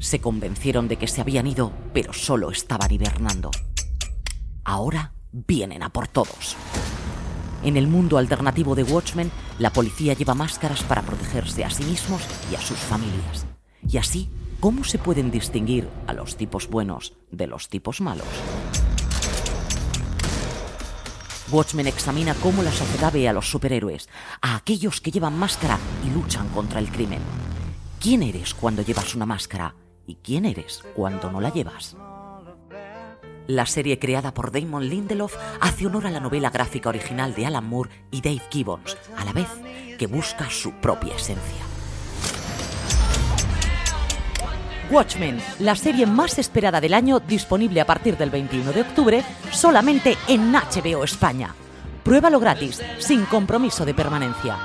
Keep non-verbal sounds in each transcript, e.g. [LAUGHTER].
Se convencieron de que se habían ido, pero solo estaban hibernando. Ahora vienen a por todos. En el mundo alternativo de Watchmen, la policía lleva máscaras para protegerse a sí mismos y a sus familias. Y así, ¿cómo se pueden distinguir a los tipos buenos de los tipos malos? Watchmen examina cómo la sociedad ve a los superhéroes, a aquellos que llevan máscara y luchan contra el crimen. ¿Quién eres cuando llevas una máscara? ¿Y quién eres cuando no la llevas? La serie creada por Damon Lindelof hace honor a la novela gráfica original de Alan Moore y Dave Gibbons, a la vez que busca su propia esencia. Watchmen, la serie más esperada del año, disponible a partir del 21 de octubre, solamente en HBO España. Pruébalo gratis, sin compromiso de permanencia.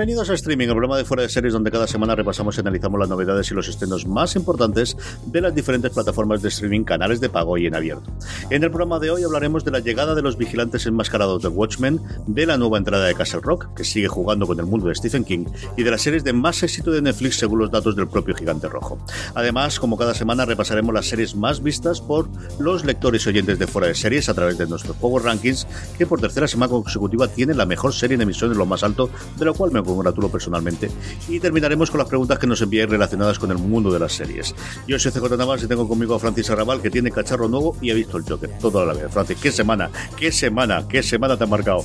Bienvenidos a Streaming, el programa de fuera de series donde cada semana repasamos y analizamos las novedades y los estrenos más importantes de las diferentes plataformas de streaming, canales de pago y en abierto. En el programa de hoy hablaremos de la llegada de los vigilantes enmascarados de Watchmen, de la nueva entrada de Castle Rock, que sigue jugando con el mundo de Stephen King, y de las series de más éxito de Netflix según los datos del propio Gigante Rojo. Además, como cada semana, repasaremos las series más vistas por los lectores y oyentes de fuera de series a través de nuestros Power Rankings, que por tercera semana consecutiva tiene la mejor serie en emisión en lo más alto, de lo cual me congratulo personalmente. Y terminaremos con las preguntas que nos enviáis relacionadas con el mundo de las series. Yo soy CJ Navas y tengo conmigo a Francis Arrabal, que tiene cacharro nuevo y ha visto el Joker toda la vez. Francis, ¿qué semana? ¿Qué semana? ¿Qué semana te ha marcado?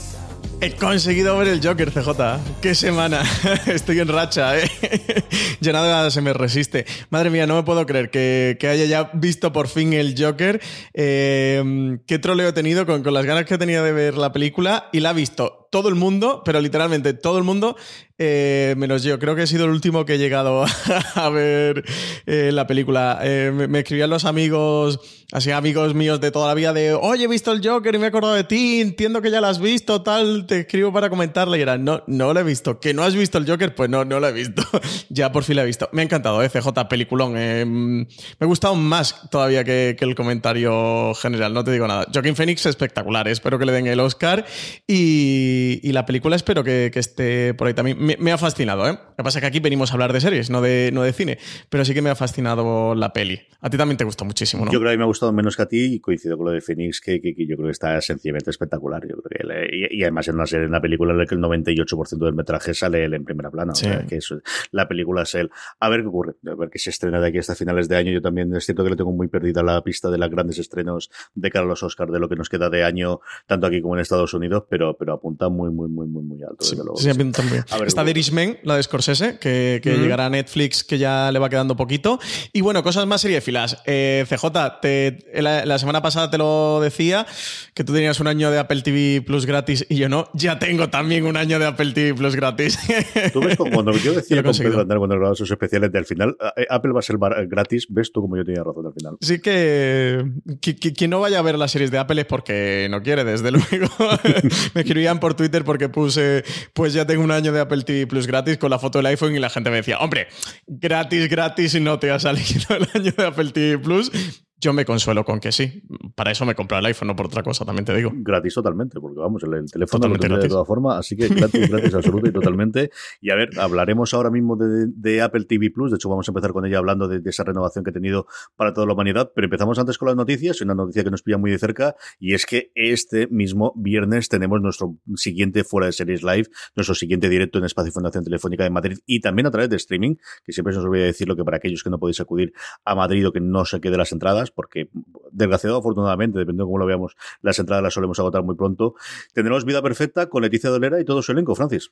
He conseguido ver el Joker, CJ. ¡Qué semana! [LAUGHS] Estoy en racha, ¿eh? [LAUGHS] ya nada se me resiste. Madre mía, no me puedo creer que, haya ya visto por fin el Joker. Eh, qué troleo he tenido con, con las ganas que tenía de ver la película y la ha visto todo el mundo, pero literalmente todo el mundo, eh, menos yo. Creo que he sido el último que he llegado [LAUGHS] a ver eh, la película. Eh, me, escribían los amigos, así amigos míos de toda la vida, de oye, he visto el Joker y me he acordado de ti, entiendo que ya lo has visto, tal, te escribo para comentarle. Y era, no, no lo he visto. ¿Que no has visto el Joker? Pues no, no lo he visto. [LAUGHS] ya por fin lo he visto. Me ha encantado, CJ, peliculón. me ha gustado más todavía que, el comentario general, no te digo nada. Joaquin Phoenix espectacular, espero que le den el Oscar y, y la película espero que, que esté por ahí también me, me, ha fascinado, ¿eh? Lo que pasa es que aquí venimos a hablar de series, no de, no de cine, pero sí que me ha fascinado la peli. A ti también te gustó muchísimo, ¿no? Yo creo que me ha gustado menos que a ti y coincido con lo de Phoenix, que, que, que yo creo que está sencillamente espectacular. Yo creo que le, y, y, además en una serie, en una película en la que el 98% del metraje sale él en primera plana. Sí. O sea, que es, la película es él. A ver qué ocurre, a ver qué se estrena de aquí hasta finales de año. Yo también es cierto que le tengo muy perdida la pista de los grandes estrenos de cara a los Oscars, de lo que nos queda de año, tanto aquí como en Estados Unidos, pero, pero apunta muy, muy, muy, muy, muy alto. Sí, luego. sí, también. A ver, Está The Irishman, la de Scorsese, que, que mm llegará a Netflix, que ya le va quedando poquito. Y bueno, cosas más seriefilas. Eh, CJ, te, la, la, semana pasada te lo decía, que tú tenías un año de Apple TV Plus gratis y yo no. Ya tengo también un año de Apple TV Plus gratis. [LAUGHS] Tú ves como cuando yo decía con Pedro Andar cuando grababa sus especiales del final, eh, Apple va a ser gratis, ves tú como yo tenía razón al final. Sí que, que, que quien no vaya a ver las series de Apple es porque no quiere, desde [LAUGHS] luego. Me escribían por Twitter porque puse, pues ya tengo un año de Apple TV Plus gratis con la foto del iPhone y la gente me decía, hombre, gratis, gratis y no te ha salido [LAUGHS] el año de Apple TV Plus. Yo me consuelo con que sí. Para eso me compré el iPhone, no por otra cosa, también te digo. Gratis totalmente, porque vamos, el, teléfono lo de todas formas, así que gratis, [LAUGHS] gratis absoluto y totalmente. Y a ver, hablaremos ahora mismo de, Apple TV Plus, de hecho vamos a empezar con ella hablando de, esa renovación que ha tenido para toda la humanidad, pero empezamos antes con las noticias, una noticia que nos pilla muy de cerca, y es que este mismo viernes tenemos nuestro siguiente Fuera de Series Live, nuestro siguiente directo en Espacio Fundación Telefónica de Madrid, y también a través de streaming, que siempre se os voy a decir lo que para aquellos que no podéis acudir a Madrid o que no se quede las entradas, porque desgraciado afortunadamente, dependiendo de cómo lo veamos, las entradas las solemos agotar muy pronto. Tendremos vida perfecta con Leticia Dolera y todo su elenco, Francis.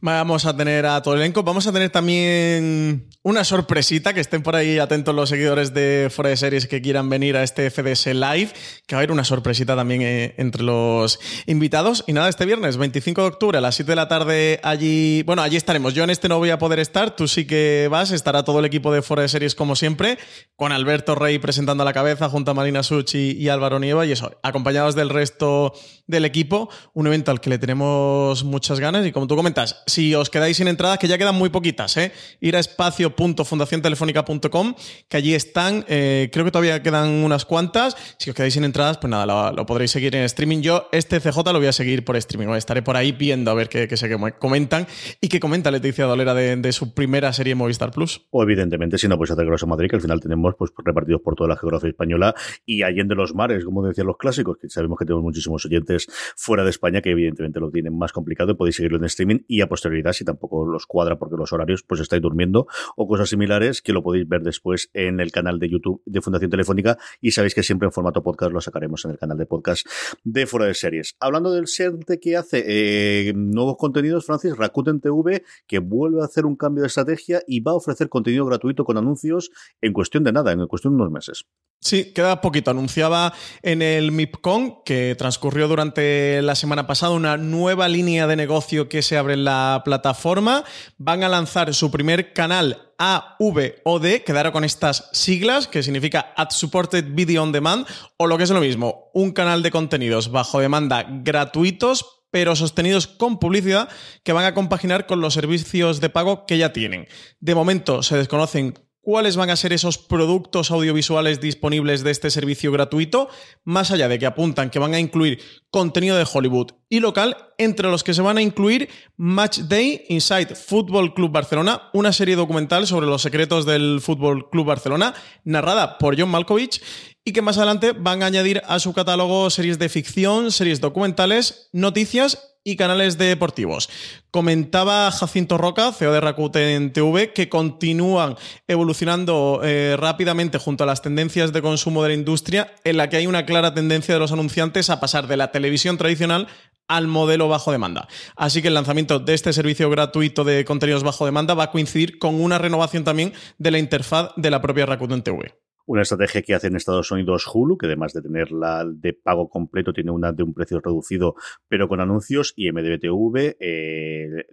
Vamos a tener a todo el elenco. Vamos a tener también una sorpresita, que estén por ahí atentos los seguidores de Fuera de Series que quieran venir a este FDS Live, que va a haber una sorpresita también eh, entre los invitados. Y nada, este viernes, 25 de octubre, a las 7 de la tarde, allí, bueno, allí estaremos. Yo en este no voy a poder estar, tú sí que vas, estará todo el equipo de Fuera de Series como siempre, con Alberto Rey presentando a la cabeza junto a Marina Suchi y Álvaro Nieva, y eso, acompañados del resto del equipo, un evento al que le tenemos muchas ganas y como tú comentas, si os quedáis sin entradas, que ya quedan muy poquitas, ¿eh? ir a espacio.fundaciontelefónica.com, que allí están, eh, creo que todavía quedan unas cuantas. Si os quedáis sin entradas, pues nada, lo, podréis seguir en streaming. Yo este CJ lo voy a seguir por streaming, estaré por ahí viendo a ver qué, se comentan y qué comenta Leticia Dolera de, su primera serie Movistar Plus. O evidentemente, si no podéis hacer a Madrid, que al final tenemos pues repartidos por toda la geografía española y allende los mares, como decían los clásicos, que sabemos que tenemos muchísimos oyentes fuera de España que evidentemente lo tienen más complicado podéis seguirlo en streaming y a posterioridad, si tampoco los cuadra porque los horarios, pues estáis durmiendo o cosas similares que lo podéis ver después en el canal de YouTube de Fundación Telefónica y sabéis que siempre en formato podcast lo sacaremos en el canal de podcast de Fuera de Series. Hablando del SERTE que hace eh, nuevos contenidos, Francis, Rakuten TV, que vuelve a hacer un cambio de estrategia y va a ofrecer contenido gratuito con anuncios en cuestión de nada, en cuestión de unos meses. Sí, queda poquito. Anunciaba en el MIPCON, que transcurrió durante la semana pasada, una nueva línea de negocio que se abre en la plataforma. Van a lanzar su primer canal AVOD, quedaron con estas siglas, que significa Ad Supported Video On Demand, o lo que es lo mismo, un canal de contenidos bajo demanda gratuitos pero sostenidos con publicidad que van a compaginar con los servicios de pago que ya tienen. De momento se desconocen cuáles van a ser esos productos audiovisuales disponibles de este servicio gratuito, más allá de que apuntan que van a incluir contenido de Hollywood y local, entre los que se van a incluir Match Day Inside Football Club Barcelona, una serie documental sobre los secretos del Fútbol Club Barcelona, narrada por John Malkovich, y que más adelante van a añadir a su catálogo series de ficción, series documentales, noticias y canales deportivos. Comentaba Jacinto Roca, CEO de Rakuten TV, que continúan evolucionando eh, rápidamente junto a las tendencias de consumo de la industria, en la que hay una clara tendencia de los anunciantes a pasar de la televisión tradicional al modelo bajo demanda. Así que el lanzamiento de este servicio gratuito de contenidos bajo demanda va a coincidir con una renovación también de la interfaz de la propia Rakuten TV. Una estrategia que hace en Estados Unidos Hulu, que además de tenerla de pago completo, tiene una de un precio reducido, pero con anuncios, y MDBTV eh,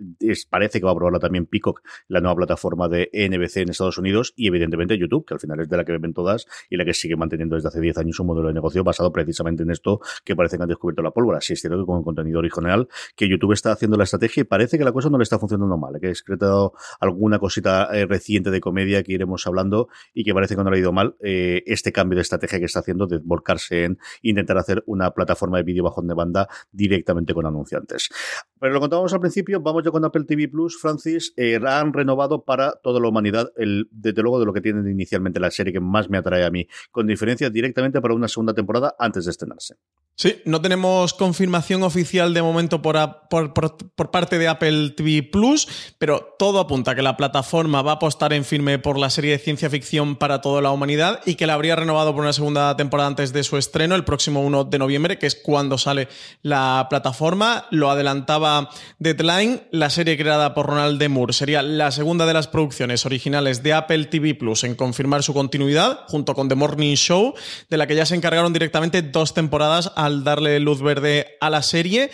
parece que va a probarla también Peacock, la nueva plataforma de NBC en Estados Unidos, y evidentemente YouTube, que al final es de la que ven todas y la que sigue manteniendo desde hace 10 años un modelo de negocio basado precisamente en esto que parece que han descubierto la pólvora. Si es cierto que con contenido original, que YouTube está haciendo la estrategia y parece que la cosa no le está funcionando mal, que ha excretado alguna cosita eh, reciente de comedia que iremos hablando y que parece que no le ha ido mal eh, este cambio de estrategia que está haciendo de volcarse en intentar hacer una plataforma de vídeo bajo de banda directamente con anunciantes. Pero lo contábamos al principio, vamos ya con Apple TV Plus, Francis, eh, han renovado para toda la humanidad, el, desde luego de lo que tienen inicialmente la serie que más me atrae a mí, con diferencia directamente para una segunda temporada antes de estrenarse. Sí, no tenemos confirmación oficial de momento por, por, parte de Apple TV Plus, pero todo apunta a que la plataforma va a apostar en firme por la serie de ciencia ficción para toda la humanidad y que la habría renovado por una segunda temporada antes de su estreno, el próximo 1 de noviembre, que es cuando sale la plataforma. Lo adelantaba Deadline, la serie creada por Ronald D. Moore sería la segunda de las producciones originales de Apple TV Plus en confirmar su continuidad, junto con The Morning Show, de la que ya se encargaron directamente dos temporadas a al darle luz verde a la serie.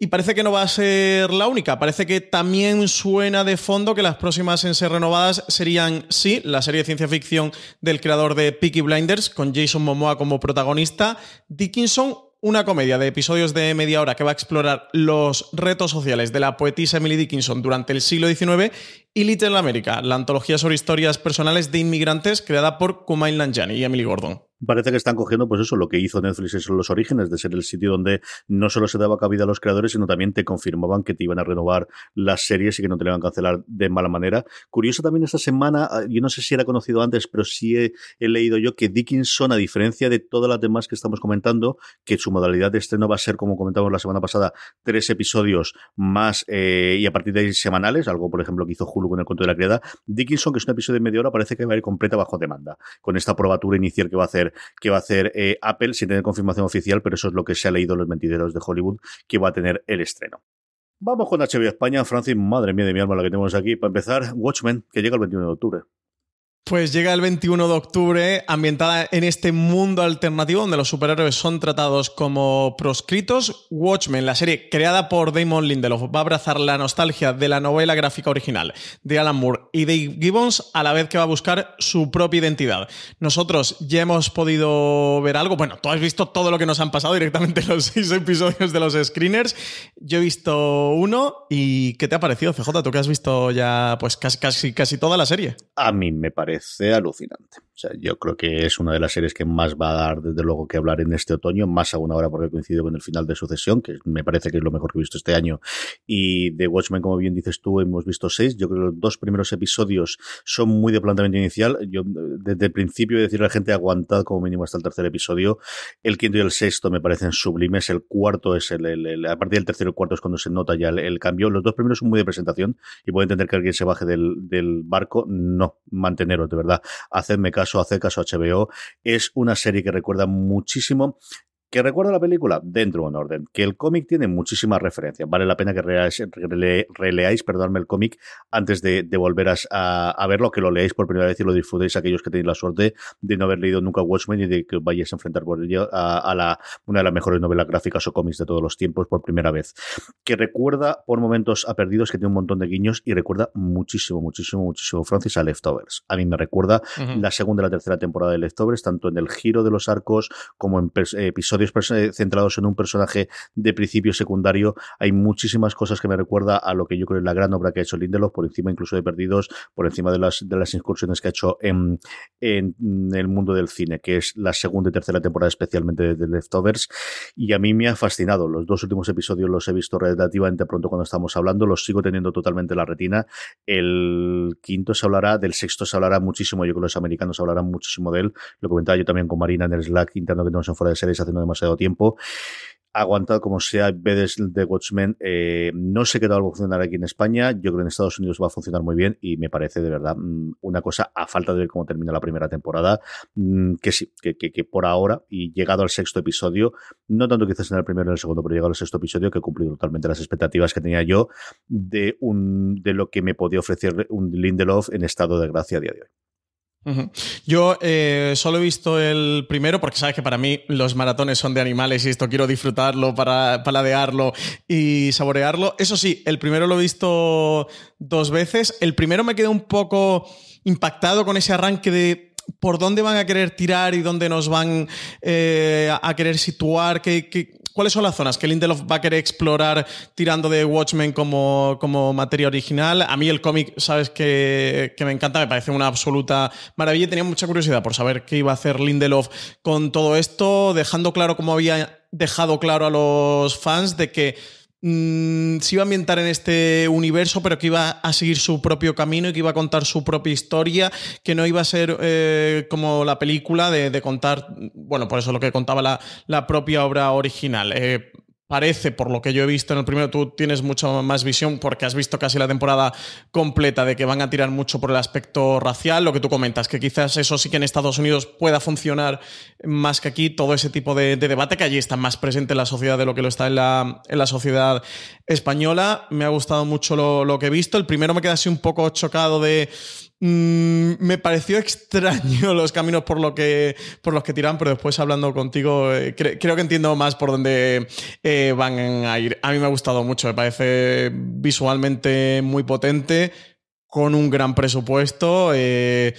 Y parece que no va a ser la única. Parece que también suena de fondo que las próximas en ser renovadas serían, sí, la serie de ciencia ficción del creador de Peaky Blinders, con Jason Momoa como protagonista, Dickinson, una comedia de episodios de media hora que va a explorar los retos sociales de la poetisa Emily Dickinson durante el siglo XIX, y Little America, la antología sobre historias personales de inmigrantes creada por Kumail Nanjiani y Emily Gordon. Parece que están cogiendo, pues eso, lo que hizo Netflix en los orígenes, de ser el sitio donde no solo se daba cabida a los creadores, sino también te confirmaban que te iban a renovar las series y que no te iban a cancelar de mala manera. Curioso también esta semana, ah, yo no sé si era conocido antes, pero sí he, leído yo que Dickinson, a diferencia de todas las demás que estamos comentando, que su modalidad de estreno va a ser, como comentamos la semana pasada, tres episodios más eh, y a partir de ahí semanales, algo por ejemplo que hizo Hulu con el cuento de la criada. Dickinson, que es un episodio de media hora, parece que va a ir completa bajo demanda, con esta probatura inicial que va a hacer que va a hacer eh, Apple sin tener confirmación oficial, pero eso es lo que se ha leído en los mentideros de Hollywood que va a tener el estreno. Vamos con HBO España, Francis, madre mía de mi alma la que tenemos aquí. Para empezar, Watchmen, que llega el 21 de octubre. Pues llega el 21 de octubre, ambientada en este mundo alternativo donde los superhéroes son tratados como proscritos. Watchmen, la serie creada por Damon Lindelof, va a abrazar la nostalgia de la novela gráfica original de Alan Moore y Dave Gibbons a la vez que va a buscar su propia identidad. Nosotros ya hemos podido ver algo. Bueno, tú has visto todo lo que nos han pasado directamente en los [LAUGHS] seis episodios de los screeners. Yo he visto uno y ¿qué te ha parecido, CJ? Tú que has visto ya pues casi, casi, casi toda la serie. A mí me parece parece alucinante. O sea, yo creo que es una de las series que más va a dar, desde luego, que hablar en este otoño, más aún ahora porque coincide con el final de Sucesión, que me parece que es lo mejor que he visto este año. Y de Watchmen, como bien dices tú, hemos visto seis. Yo creo que los dos primeros episodios son muy de planteamiento inicial. Yo, desde el principio, decirle a la gente, aguantad como mínimo hasta el tercer episodio. El quinto y el sexto me parecen sublimes. El cuarto es el, el, a partir del tercero y cuarto es cuando se nota ya el, cambio. Los dos primeros son muy de presentación y puedo entender que alguien se baje del, del barco. No, manteneros, de verdad. Hacedme caso, caso a HBO. Es una serie que recuerda muchísimo ¿Que recuerda la película? Dentro de un orden. Que el cómic tiene muchísimas referencias. Vale la pena que releáis, perdonadme, el cómic antes de, volver a, verlo, que lo leáis por primera vez y lo disfrutéis aquellos que tenéis la suerte de no haber leído nunca Watchmen y de que vayáis a enfrentar por ello a, la, una de las mejores novelas gráficas o cómics de todos los tiempos por primera vez. Que recuerda por momentos a Perdidos, que tiene un montón de guiños y recuerda muchísimo, muchísimo, muchísimo Francis a Leftovers. A mí me recuerda la segunda y la tercera temporada de Leftovers, tanto en el giro de los arcos como en episodios episodios centrados en un personaje de principio secundario. Hay muchísimas cosas que me recuerda a lo que yo creo es la gran obra que ha hecho Lindelof, por encima incluso de Perdidos, por encima de las, de incursiones que ha hecho en, en el mundo del cine, que es la segunda y tercera temporada especialmente de Leftovers. Y a mí me ha fascinado. Los dos últimos episodios los he visto relativamente pronto cuando estamos hablando, los sigo teniendo totalmente la retina. El quinto se hablará, del sexto se hablará muchísimo, yo creo que los americanos hablarán muchísimo de él. Lo comentaba yo también con Marina en el Slack interno que tenemos en fuera de series haciendo demasiado tiempo aguantado como sea vedes de Watchmen. Eh, no sé qué tal va a funcionar aquí en España. Yo creo que en Estados Unidos va a funcionar muy bien y me parece de verdad mm, una cosa a falta de ver cómo termina la primera temporada. Mm, que sí, que, que, por ahora y llegado al sexto episodio, no tanto quizás en el primero y en el segundo, pero llegado al sexto episodio que he cumplido totalmente las expectativas que tenía yo de, un, de lo que me podía ofrecer un Lindelof en estado de gracia a día de hoy. Yo eh, solo he visto el primero porque sabes que para mí los maratones son de animales y esto quiero disfrutarlo para paladearlo y saborearlo. Eso sí, el primero lo he visto dos veces. El primero me quedé un poco impactado con ese arranque de por dónde van a querer tirar y dónde nos van eh, a querer situar, ¿Cuáles son las zonas que Lindelof va a querer explorar tirando de Watchmen como, como materia original? A mí el cómic, sabes que, me encanta, me parece una absoluta maravilla. Tenía mucha curiosidad por saber qué iba a hacer Lindelof con todo esto, dejando claro como había dejado claro a los fans de que Mm, se iba a ambientar en este universo, pero que iba a seguir su propio camino y que iba a contar su propia historia, que no iba a ser eh, como la película de, contar, bueno, por eso lo que contaba la, la propia obra original. Eh, parece, por lo que yo he visto en el primero, tú tienes mucha más visión porque has visto casi la temporada completa de que van a tirar mucho por el aspecto racial, lo que tú comentas, que quizás eso sí que en Estados Unidos pueda funcionar más que aquí, todo ese tipo de, debate que allí está más presente en la sociedad de lo que lo está en la, en la sociedad española. Me ha gustado mucho lo, lo que he visto. El primero me queda así un poco chocado de Mm, me pareció extraño [LAUGHS] los caminos por, que, por los que tiran, pero después hablando contigo eh, creo que entiendo más por dónde eh, van a ir. A mí me ha gustado mucho, me parece visualmente muy potente, con un gran presupuesto. Eh,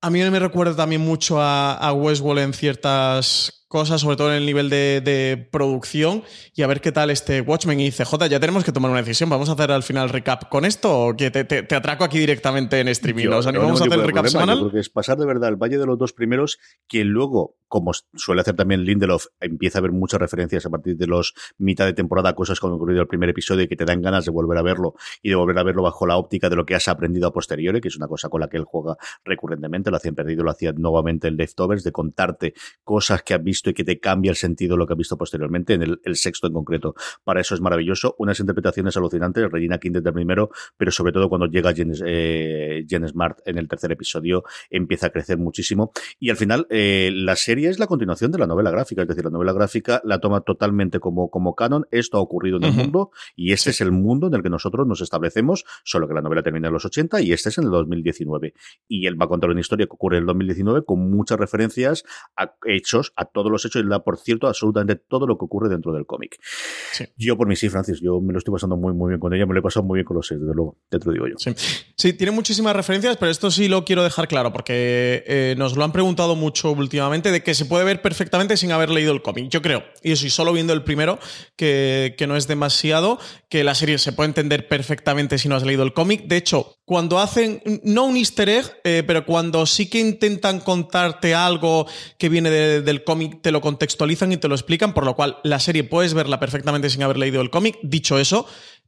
a mí me recuerda también mucho a, a Westworld en ciertas cosas, sobre todo en el nivel de, producción, y a ver qué tal este Watchmen. Y CJ, ya tenemos que tomar una decisión. ¿Vamos a hacer al final recap con esto o que te, atraco aquí directamente en streaming? ¿Nos animamos a hacer el recap semanal? Porque es pasar de verdad el valle de los dos primeros, que luego, como suele hacer también Lindelof, empieza a haber muchas referencias a partir de los mitad de temporada, cosas como ocurrido el primer episodio y que te dan ganas de volver a verlo y de volver a verlo bajo la óptica de lo que has aprendido a posteriori, que es una cosa con la que él juega recurrentemente, lo hacían perdido, lo hacía nuevamente el Leftovers, de contarte cosas que has visto y que te cambia el sentido de lo que has visto posteriormente, en el, sexto en concreto. Para eso es maravilloso, unas interpretaciones alucinantes, Regina King desde el primero, pero sobre todo cuando llega Jen, eh, Smart en el tercer episodio, empieza a crecer muchísimo. Y al final, eh, la serie es la continuación de la novela gráfica, es decir, la novela gráfica la toma totalmente como, como canon, esto ha ocurrido en el mundo y este es el mundo en el que nosotros nos establecemos, solo que la novela termina en los 80 y este es en el 2019. Y él va a contar una historia que ocurre en el 2019 con muchas referencias a hechos, a todos los hechos y da, por cierto, absolutamente todo lo que ocurre dentro del cómic. Yo por mí sí, Francis, yo me lo estoy pasando muy, muy bien con ella, me lo he pasado muy bien con los seis, desde luego, te lo digo yo. Sí. tiene muchísimas referencias, pero esto sí lo quiero dejar claro, porque eh, nos lo han preguntado mucho últimamente, de que se puede ver perfectamente sin haber leído el cómic. Yo creo, y eso, y solo viendo el primero, que, que no es demasiado, que la serie se puede entender perfectamente si no has leído el cómic. De hecho, cuando hacen, no un easter egg, eh, pero cuando sí que intentan contarte algo que viene del cómic, te lo contextualizan y te lo explican, por lo cual la serie puedes verla perfectamente sin haber leído el cómic. Dicho eso,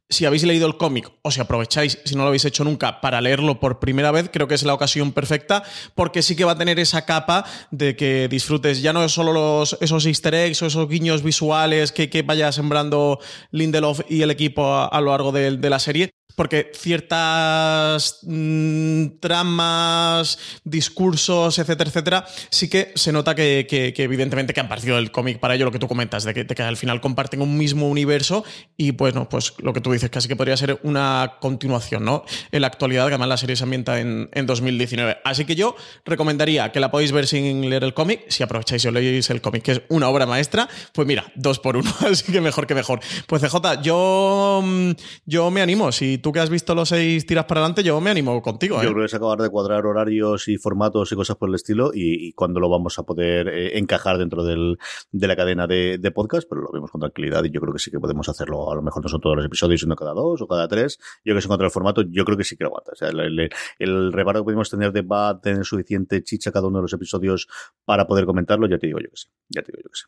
si habéis leído el cómic o si aprovecháis, si no lo habéis hecho nunca, para leerlo por primera vez, creo que es la ocasión perfecta porque sí que va a tener esa capa de que disfrutes ya no solo los, esos easter eggs o esos guiños visuales que, que vaya sembrando Lindelof y el equipo a, lo largo de la serie, porque ciertas mm, tramas, discursos, etcétera, etcétera, sí que se nota que, evidentemente que han partido del cómic para ello, lo que tú comentas, de que, al final comparten un mismo universo y pues no, pues lo que tú dices, casi que podría ser una continuación, ¿no? En la actualidad, que además la serie se ambienta en, 2019. Así que yo recomendaría que la podéis ver sin leer el cómic, si aprovecháis y leéis el cómic, que es una obra maestra, pues mira, dos por uno, [LAUGHS] así que mejor que mejor. Pues CJ, yo, mm, yo me animo, si tú que has visto los seis tiras para adelante, yo me animo contigo. Yo ¿eh? creo que es acabar de cuadrar horarios y formatos y cosas por el estilo y, cuando lo vamos a poder eh, encajar dentro del, de la cadena de, podcast, pero lo vemos con tranquilidad y yo creo que sí que podemos hacerlo. A lo mejor no son todos los episodios, sino cada dos o cada tres. Yo que sé, contra el formato, yo creo que sí que lo aguanta. O sea, el, el, reparo que podemos tener de va a tener suficiente chicha cada uno de los episodios para poder comentarlo, ya te digo yo que sí. Ya te digo yo que sí.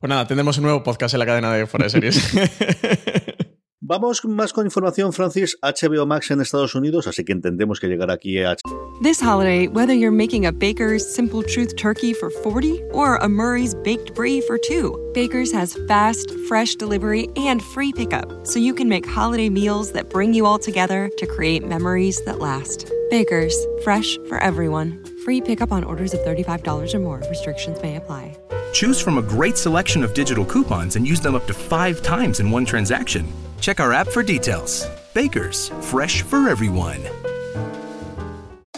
Pues nada, tendremos un nuevo podcast en la cadena de Fuera de Series. [LAUGHS] Vamos más con información, Francis. HBO Max en Estados Unidos, así que entendemos que llegará aquí a... This holiday, whether you're making a Baker's Simple Truth turkey for 40 or a Murray's Baked Brie for 2, Baker's has fast, fresh delivery and free pickup, so you can make holiday meals that bring you all together to create memories that last. Baker's, fresh for everyone. Free pickup on orders of $35 or more. Restrictions may apply. Choose from a great selection of digital coupons and use them up to five times in one transaction. Check our app for details. Bakers, fresh for everyone.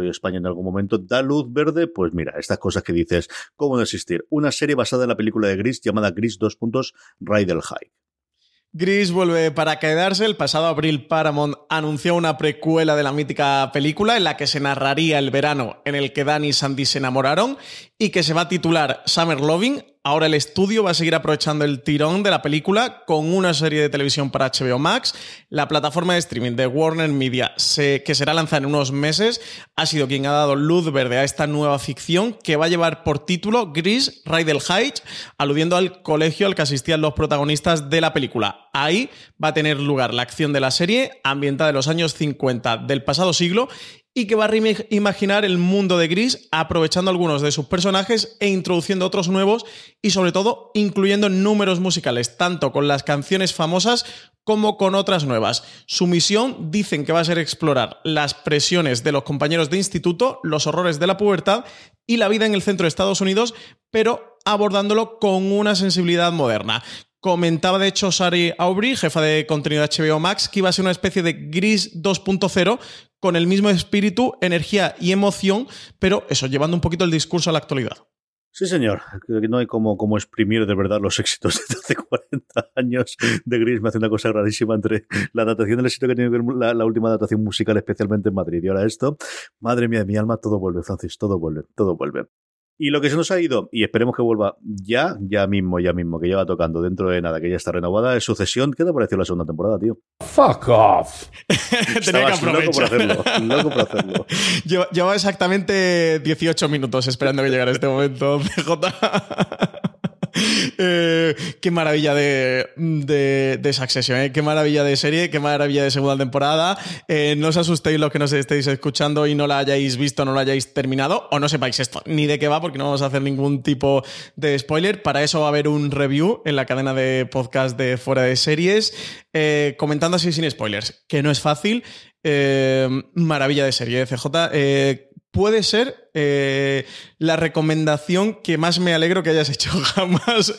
Vio España en algún momento, da luz verde, pues mira, estas cosas que dices, ¿cómo no existir? Una serie basada en la película de Gris llamada Gris 2. Rydell High. Gris vuelve para quedarse. El pasado abril Paramount anunció una precuela de la mítica película en la que se narraría el verano en el que Dan y Sandy se enamoraron y que se va a titular Summer Loving, Ahora el estudio va a seguir aprovechando el tirón de la película con una serie de televisión para HBO Max. La plataforma de streaming de Warner Media, que será lanzada en unos meses, ha sido quien ha dado luz verde a esta nueva ficción que va a llevar por título Gris Rydell Heights, aludiendo al colegio al que asistían los protagonistas de la película. Ahí va a tener lugar la acción de la serie, ambientada en los años 50 del pasado siglo y que va a reimaginar el mundo de Gris aprovechando algunos de sus personajes e introduciendo otros nuevos y sobre todo incluyendo números musicales, tanto con las canciones famosas como con otras nuevas. Su misión dicen que va a ser explorar las presiones de los compañeros de instituto, los horrores de la pubertad y la vida en el centro de Estados Unidos, pero abordándolo con una sensibilidad moderna. Comentaba de hecho Sari Aubrey, jefa de contenido de HBO Max, que iba a ser una especie de Gris 2.0 con el mismo espíritu, energía y emoción, pero eso, llevando un poquito el discurso a la actualidad. Sí, señor. No hay como, como exprimir de verdad los éxitos [LAUGHS] de hace 40 años de Gris. Me hace una cosa rarísima entre la datación del éxito que tiene la, la última datación musical, especialmente en Madrid. Y ahora esto, madre mía de mi alma, todo vuelve, Francis, todo vuelve, todo vuelve. Y lo que se nos ha ido, y esperemos que vuelva ya, ya mismo, ya mismo, que lleva tocando dentro de nada, que ya está renovada, es Sucesión. ¿Qué te ha parecido la segunda temporada, tío? Fuck off. [LAUGHS] Tenía que Estabas loco por hacerlo, loco por hacerlo. [LAUGHS] Lleva, lleva exactamente 18 minutos esperando que llegara este momento, [LAUGHS] CJ. Eh, qué maravilla de, de, de ¿eh? qué maravilla de serie, qué maravilla de segunda temporada. Eh, no os asustéis los que nos estéis escuchando y no la hayáis visto, no la hayáis terminado, o no sepáis esto ni de qué va, porque no vamos a hacer ningún tipo de spoiler. Para eso va a haber un review en la cadena de podcast de Fuera de Series, eh, comentando así sin spoilers, que no es fácil. Maravilla de serie, CJ. Eh, puede ser eh, la recomendación que más me alegro que hayas hecho [LAUGHS] jamás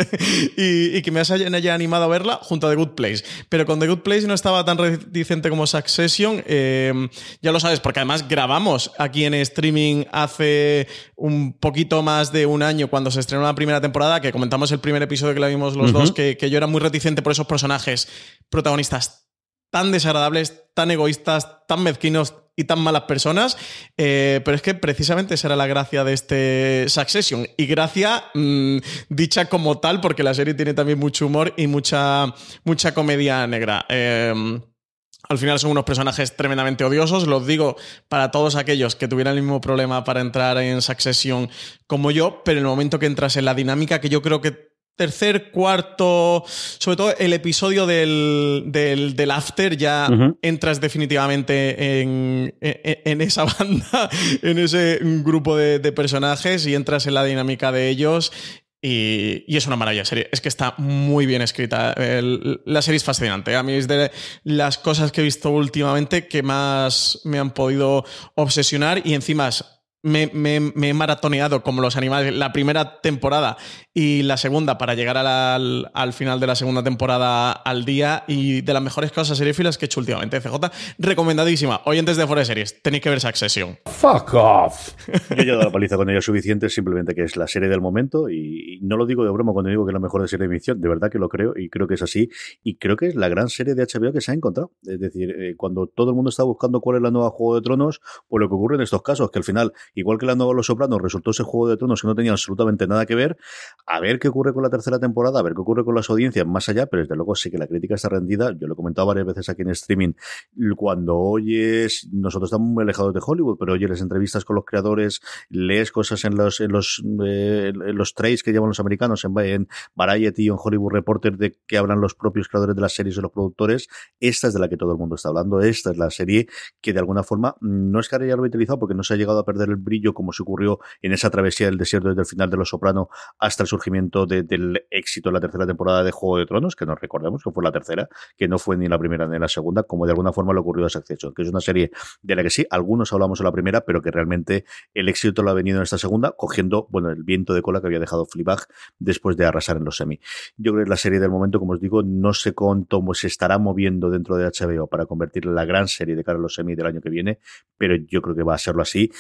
y, y, que me haya animado a verla junto a The Good Place. Pero con The Good Place no estaba tan reticente como Succession. Eh, ya lo sabes, porque además grabamos aquí en streaming hace un poquito más de un año cuando se estrenó la primera temporada, que comentamos el primer episodio que la vimos los uh -huh. dos, que, que yo era muy reticente por esos personajes protagonistas tan desagradables, tan egoístas, tan mezquinos, y tan malas personas, eh, pero es que precisamente esa era la gracia de este Succession. Y gracia mmm, dicha como tal, porque la serie tiene también mucho humor y mucha, mucha comedia negra. Eh, al final son unos personajes tremendamente odiosos, los digo para todos aquellos que tuvieran el mismo problema para entrar en Succession como yo, pero en el momento que entras en la dinámica, que yo creo que tercer, cuarto, sobre todo el episodio del, del, del after, ya uh -huh. entras definitivamente en, en, en, esa [LAUGHS] banda, en ese grupo de, de, personajes y entras en la dinámica de ellos. Y, y, es una maravilla serie. Es que está muy bien escrita. El, la serie es fascinante. A mí es de las cosas que he visto últimamente que más me han podido obsesionar y encima me, me, me, he maratoneado como los animales la primera temporada y la segunda para llegar al, al, final de la segunda temporada al día y de las mejores cosas seriefilas que he hecho últimamente. CJ, recomendadísima. Oyentes de Fuera de Series, tenéis que ver Succession. Fuck off. Yo he dado la paliza con ella suficiente, simplemente que es la serie del momento y, no lo digo de broma cuando digo que es la mejor serie de emisión, de verdad que lo creo y creo que es así y creo que es la gran serie de HBO que se ha encontrado. Es decir, eh, cuando todo el mundo está buscando cuál es la nueva Juego de Tronos, pues lo que ocurre en estos casos, que al final igual que la nueva Los Sopranos resultó ese Juego de Tronos que no tenía absolutamente nada que ver, a ver qué ocurre con la tercera temporada, a ver qué ocurre con las audiencias más allá, pero desde luego sí que la crítica está rendida, yo lo he comentado varias veces aquí en streaming, cuando oyes, nosotros estamos muy alejados de Hollywood, pero oyes las entrevistas con los creadores, lees cosas en los, en los, eh, en los trades que llaman los americanos, en, en Variety o en Hollywood Reporter, de que hablan los propios creadores de las series y los productores, esta es de la que todo el mundo está hablando, esta es la serie que de alguna forma no es que haya revitalizado porque no se ha llegado a perder el brillo como se ocurrió en esa travesía del desierto desde el final de Los Soprano hasta el surgimiento de, del éxito de la tercera temporada de Juego de Tronos, que nos recordemos que fue la tercera, que no fue ni la primera ni la segunda, como de alguna forma le ocurrió a Succession, que es una serie de la que sí, algunos hablamos en la primera, pero que realmente el éxito lo ha venido en esta segunda, cogiendo, bueno, el viento de cola que había dejado Fleabag después de arrasar en los semi. Yo creo que la serie del momento, como os digo, no sé cómo se estará moviendo dentro de HBO para convertirla en la gran serie de cara a los semi del año que viene, pero yo creo que va a serlo así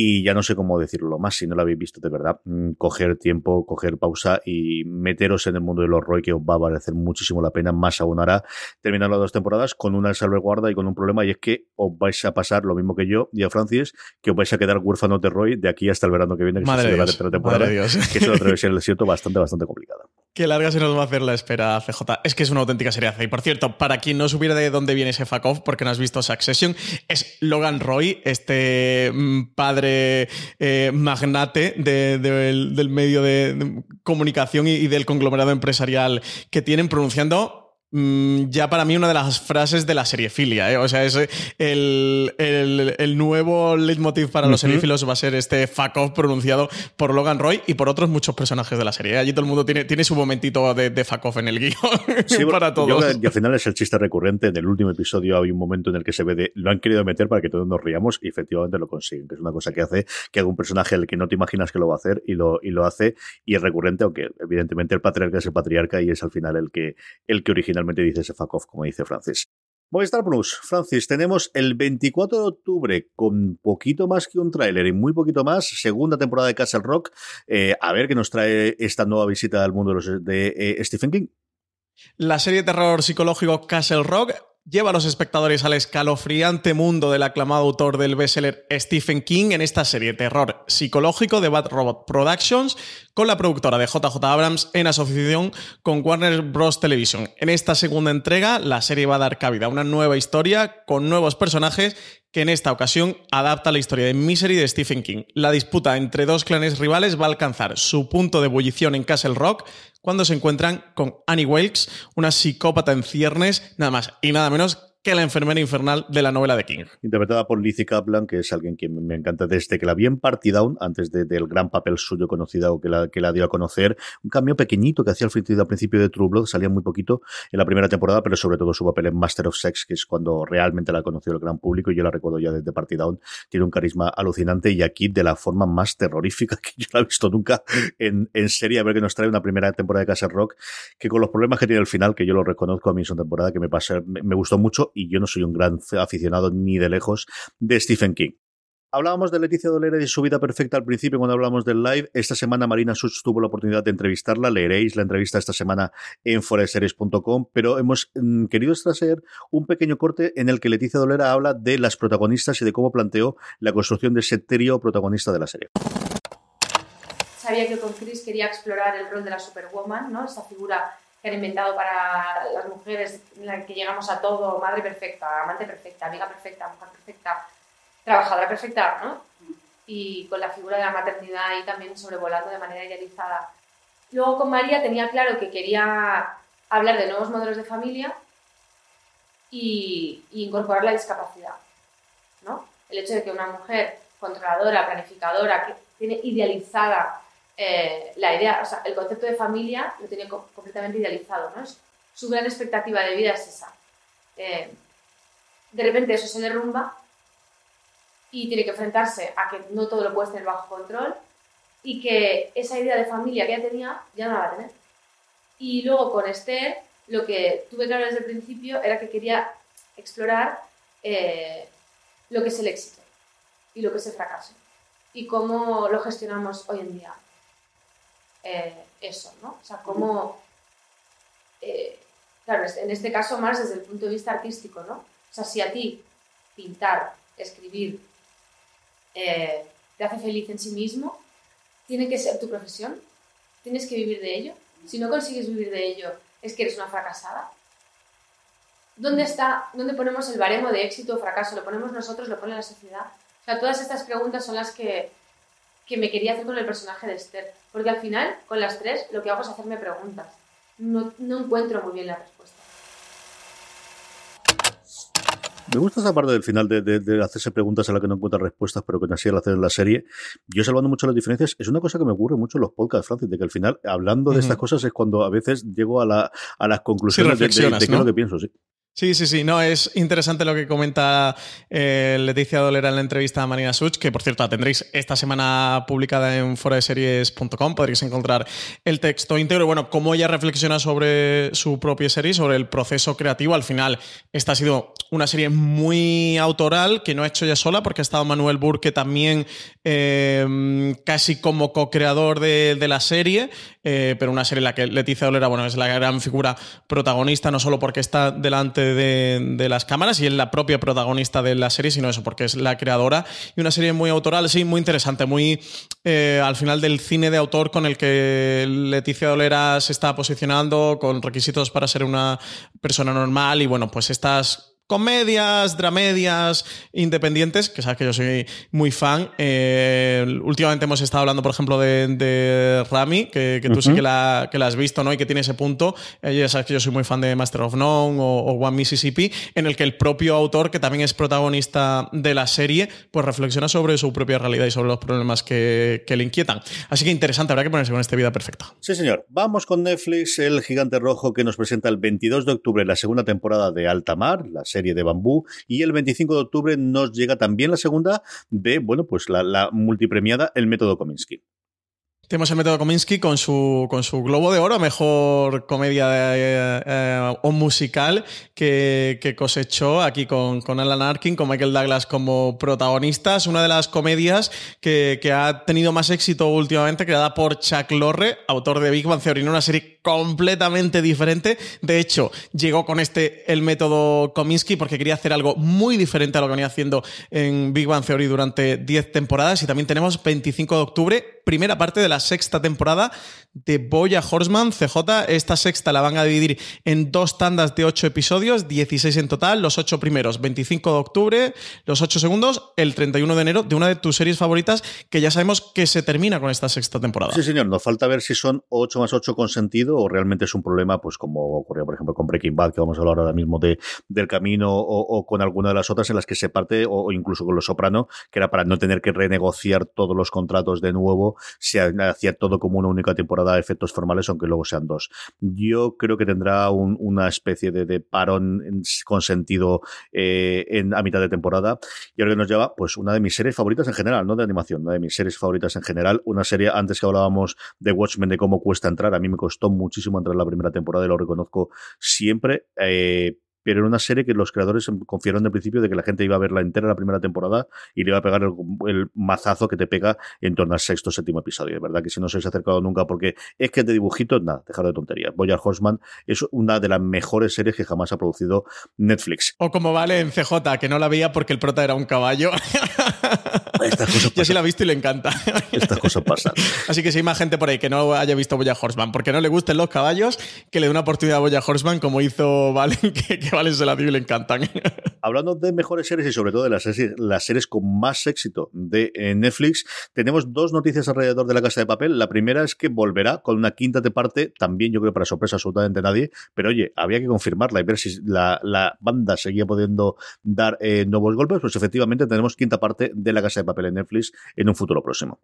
y ya no sé cómo decirlo más, si no lo habéis visto de verdad, coger tiempo, coger pausa y meteros en el mundo del horror que os va a valer muchísimo la pena, más aún ahora terminar las dos temporadas con una salvaguarda y con un problema y es que os vais a pasar lo mismo que yo y a Francis, que os vais a quedar huérfanos de Roy de aquí hasta el verano que viene, que Madre se Dios, la tercera temporada, que es una travesía del desierto bastante, bastante complicada. Qué larga se nos va a hacer la espera, CJ. Es que es una auténtica seriaza. Y por cierto, para quien no supiera de dónde viene ese fuck porque no has visto Succession, es Logan Roy, este padre eh, magnate de, de, del, medio de, comunicación y, del conglomerado empresarial que tienen pronunciando mm, ya para mí una de las frases de la seriefilia. ¿eh? O sea, es el, el, el nuevo leitmotiv para los seriefilos va a ser este fuck off pronunciado por Logan Roy y por otros muchos personajes de la serie. Allí todo el mundo tiene, tiene su momentito de, de fuck off en el guion [LAUGHS] Sí, para todos. y al final es el chiste recurrente. En el último episodio hay un momento en el que se ve de lo han querido meter para que todos nos riamos y efectivamente lo consiguen, que es una cosa que hace que haga un personaje al que no te imaginas que lo va a hacer y lo, y lo hace y es recurrente, aunque evidentemente el patriarca es el patriarca y es al final el que, el que originalmente dice ese como dice Francis. Movistar Plus, Francis, tenemos el 24 de octubre con poquito más que un tráiler y muy poquito más, segunda temporada de Castle Rock, eh, a ver qué nos trae esta nueva visita al mundo de eh, Stephen King. La serie de terror psicológico Castle Rock lleva a los espectadores al escalofriante mundo del aclamado autor del bestseller Stephen King en esta serie terror psicológico de Bad Robot Productions con la productora de JJ Abrams en asociación con Warner Bros. Television. En esta segunda entrega, la serie va a dar cabida a una nueva historia con nuevos personajes que en esta ocasión adapta la historia de Misery de Stephen King. La disputa entre dos clanes rivales va a alcanzar su punto de ebullición en Castle Rock cuando se encuentran con Annie Wilkes, una psicópata en ciernes, nada más y nada menos la enfermera infernal de la novela de King. interpretada por Lizzie Kaplan, que es alguien que me encanta desde que la vi en Party Down, antes de- del gran papel suyo conocido que la, que la dio a conocer. Un cambio pequeñito que hacía al, principio de True Blood, salía muy poquito en la primera temporada, pero sobre todo su papel en Master of Sex, que es cuando realmente la conoció el gran público, y yo la recuerdo ya desde Party Down. Tiene un carisma alucinante y aquí de la forma más terrorífica [LAUGHS] que yo la he visto nunca en, en serie, a ver que nos trae una primera temporada de Castle Rock, que con los problemas que tiene el final, que yo lo reconozco a mí es una temporada que me, pasa, me, me gustó mucho y yo no soy un gran aficionado ni de lejos de Stephen King. Hablábamos de Leticia Dolera y de su vida perfecta al principio cuando hablamos del live. Esta semana Marina Such tuvo la oportunidad de entrevistarla. Leeréis la entrevista esta semana en foreseries.com, pero hemos mm, querido extraer un pequeño corte en el que Leticia Dolera habla de las protagonistas y de cómo planteó la construcción de ese trío protagonista de la serie. sabía que con Chris quería explorar el rol de la superwoman, ¿no? Esa figura que han inventado para las mujeres en la que llegamos a todo, madre perfecta, amante perfecta, amiga perfecta, mujer perfecta, trabajadora perfecta, ¿no? Y con la figura de la maternidad ahí también sobrevolando de manera idealizada. Luego con María tenía claro que quería hablar de nuevos modelos de familia y, y incorporar la discapacidad, ¿no? El hecho de que una mujer controladora, planificadora, que tiene idealizada eh, la idea, o sea, el concepto de familia lo co- completamente idealizado, ¿no? Su gran expectativa de vida es esa. Eh, de repente eso se derrumba y tiene que enfrentarse a que no todo lo puedes tener bajo control y que esa idea de familia que ella tenía ya no la va a tener. Y luego con Esther, lo que tuve claro desde el principio era que quería explorar eh, lo que es el éxito y lo que es el fracaso y cómo lo gestionamos hoy en día. Eh, eso, ¿no? O sea, cómo, eh, claro, en este caso más desde el punto de vista artístico, ¿no? O sea, si a ti pintar, escribir, eh, te hace feliz en sí mismo, tiene que ser tu profesión, tienes que vivir de ello. Si no consigues vivir de ello, es que eres una fracasada. ¿Dónde está, dónde ponemos el baremo de éxito o fracaso? ¿Lo ponemos nosotros? ¿Lo pone la sociedad? O sea, todas estas preguntas son las que, que me quería hacer con el personaje de Esther. Porque al final, con las tres, lo que hago es hacerme preguntas. No, no encuentro muy bien la respuesta. Me gusta esa parte del final de, de- de hacerse preguntas a las que no encuentran respuestas, pero que así al hacer en la serie. Yo salvando mucho las diferencias, es una cosa que me ocurre mucho en los podcasts, Francis, de que al final, hablando de estas cosas, es cuando a veces llego a, la, a las conclusiones de, de- qué es ¿no? lo que pienso, sí. Sí, sí, sí. No, es interesante lo que comenta eh, Leticia Dolera en la entrevista a Marina Such, que por cierto la tendréis esta semana publicada en foradeseries.com. Podréis encontrar el texto íntegro. Bueno, cómo ella reflexiona sobre su propia serie, sobre el proceso creativo. Al final, esta ha sido una serie muy autoral, que no ha hecho ella sola, porque ha estado Manuel Burke también eh, casi como co-creador de, de la serie, eh, pero una serie en la que Leticia Dolera, bueno, es la gran figura protagonista, no solo porque está delante de, las cámaras y es la propia protagonista de la serie, sino eso, porque es la creadora. Y una serie muy autoral, sí, muy interesante, muy eh, al final del cine de autor con el que Leticia Dolera se está posicionando, con requisitos para ser una persona normal y bueno, pues estas comedias, dramedias independientes, que sabes que yo soy muy fan. Eh, últimamente hemos estado hablando, por ejemplo, de, Rami, que, tú sí que la, que la, has visto, ¿no? Y que tiene ese punto. Eh, ya sabes que yo soy muy fan de Master of None o, One Mississippi, en el que el propio autor, que también es protagonista de la serie, pues reflexiona sobre su propia realidad y sobre los problemas que, que le inquietan. Así que interesante, habrá que ponerse con esta vida perfecta. Sí, señor. Vamos con Netflix, el gigante rojo que nos presenta el 22 de octubre la segunda temporada de Alta Mar, la serie serie de Bambú. Y el 25 de octubre nos llega también la segunda de, bueno, pues la, multipremiada El Método Kominsky. Tenemos el método Kominsky con su, con su Globo de Oro, mejor comedia eh, eh, o musical que, cosechó aquí con, con, Alan Arkin, con Michael Douglas como protagonistas. Una de las comedias que, ha tenido más éxito últimamente, creada por Chuck Lorre, autor de Big Bang Theory, una serie completamente diferente. De hecho, llegó con este el método Kominsky porque quería hacer algo muy diferente a lo que venía haciendo en Big Bang Theory durante 10 temporadas. Y también tenemos 25 de octubre, primera parte de la sexta temporada de Boya Horseman. CJ, esta sexta la van a dividir en dos tandas de ocho episodios, 16 en total, los ocho primeros, 25 de octubre, los ocho segundos, el 31 de enero, de una de tus series favoritas que ya sabemos que se termina con esta sexta temporada. Sí, señor, nos falta ver si son 8 más 8 con sentido o realmente es un problema, pues como ocurrió, por ejemplo, con Breaking Bad, que vamos a hablar ahora mismo de, del camino, o, con alguna de las otras en las que se parte, o, incluso con Los Soprano, que era para no tener que renegociar todos los contratos de nuevo, se hacía todo como una única temporada de efectos formales, aunque luego sean dos. Yo creo que tendrá una especie de, parón con sentido eh, en, a mitad de temporada. Y ahora que nos lleva, pues, una de mis series favoritas en general, no de animación, una de mis series favoritas en general. Una serie, antes que hablábamos de Watchmen, de cómo cuesta entrar, a mí me costó muchísimo entrar en la primera temporada y lo reconozco siempre. Eh, pero era una serie que los creadores confiaron de principio de que la gente iba a verla entera la primera temporada y le iba a pegar el, mazazo que te pega en torno al sexto o séptimo episodio. De verdad que si no os habéis acercado nunca, porque es que de dibujitos, nada, dejar de tonterías. Boyar Horseman es una de las mejores series que jamás ha producido Netflix. O como vale en CJ, que no la veía porque el prota era un caballo. [LAUGHS] Estas cosas Yo sí la he visto y le encanta. Estas cosas pasan. [LAUGHS] Así que si hay más gente por ahí que no haya visto Boya Horseman porque no le gusten los caballos, que le dé una oportunidad a Boya Horseman como hizo Valen, [LAUGHS] que, que Valen se la dio y le encantan. [LAUGHS] Hablando de mejores series y sobre todo de las series, las series con más éxito de eh, Netflix, tenemos dos noticias alrededor de la Casa de Papel. La primera es que volverá con una quinta de parte, también yo creo para sorpresa absolutamente nadie, pero oye, había que confirmarla y ver si la, banda seguía pudiendo dar eh, nuevos golpes, pues efectivamente tenemos quinta parte de la Casa de Papel en Netflix en un futuro próximo.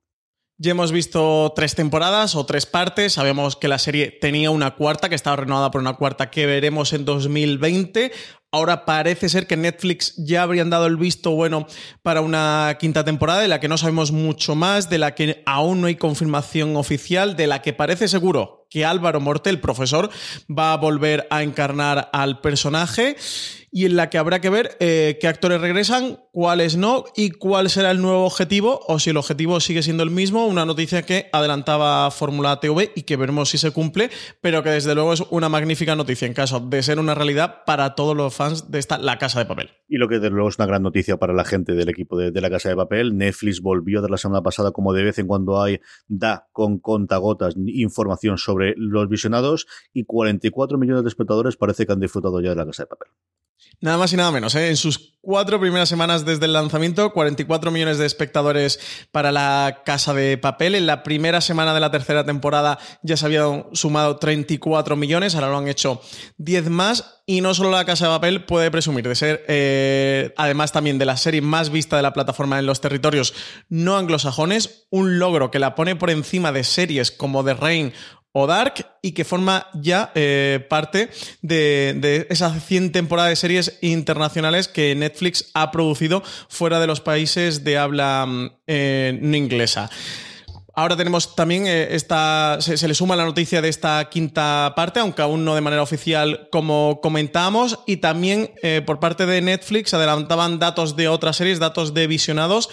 Ya hemos visto tres temporadas o tres partes. Sabemos que la serie tenía una cuarta, que estaba renovada por una cuarta que veremos en 2020. Ahora parece ser que Netflix ya habrían dado el visto bueno para una quinta temporada, de la que no sabemos mucho más, de la que aún no hay confirmación oficial, de la que parece seguro que Álvaro Morte, el profesor, va a volver a encarnar al personaje y en la que habrá que ver eh, qué actores regresan, cuáles no y cuál será el nuevo objetivo o si el objetivo sigue siendo el mismo. Una noticia que adelantaba Fórmula TV y que veremos si se cumple, pero que desde luego es una magnífica noticia en caso de ser una realidad para todos los fans de esta La Casa de Papel. Y lo que desde luego es una gran noticia para la gente del equipo de, La Casa de Papel. Netflix volvió de la semana pasada, como de vez en cuando hay, da con contagotas información sobre los visionados y 44 millones de espectadores parece que han disfrutado ya de La Casa de Papel. Nada más y nada menos. ¿eh? En sus cuatro primeras semanas desde el lanzamiento, 44 millones de espectadores para la Casa de Papel. En la primera semana de la tercera temporada ya se habían sumado 34 millones, ahora lo han hecho 10 más. Y no solo la Casa de Papel puede presumir de ser, eh, además también de la serie más vista de la plataforma en los territorios no anglosajones, un logro que la pone por encima de series como The Rain o Dark y que forma ya eh, parte de, esas 100 temporadas de series internacionales que Netflix ha producido fuera de los países de habla mm, eh, no inglesa. Ahora tenemos también eh, esta. Se, le suma la noticia de esta quinta parte, aunque aún no de manera oficial, como comentábamos. Y también por parte de Netflix adelantaban datos de otras series, datos de visionados.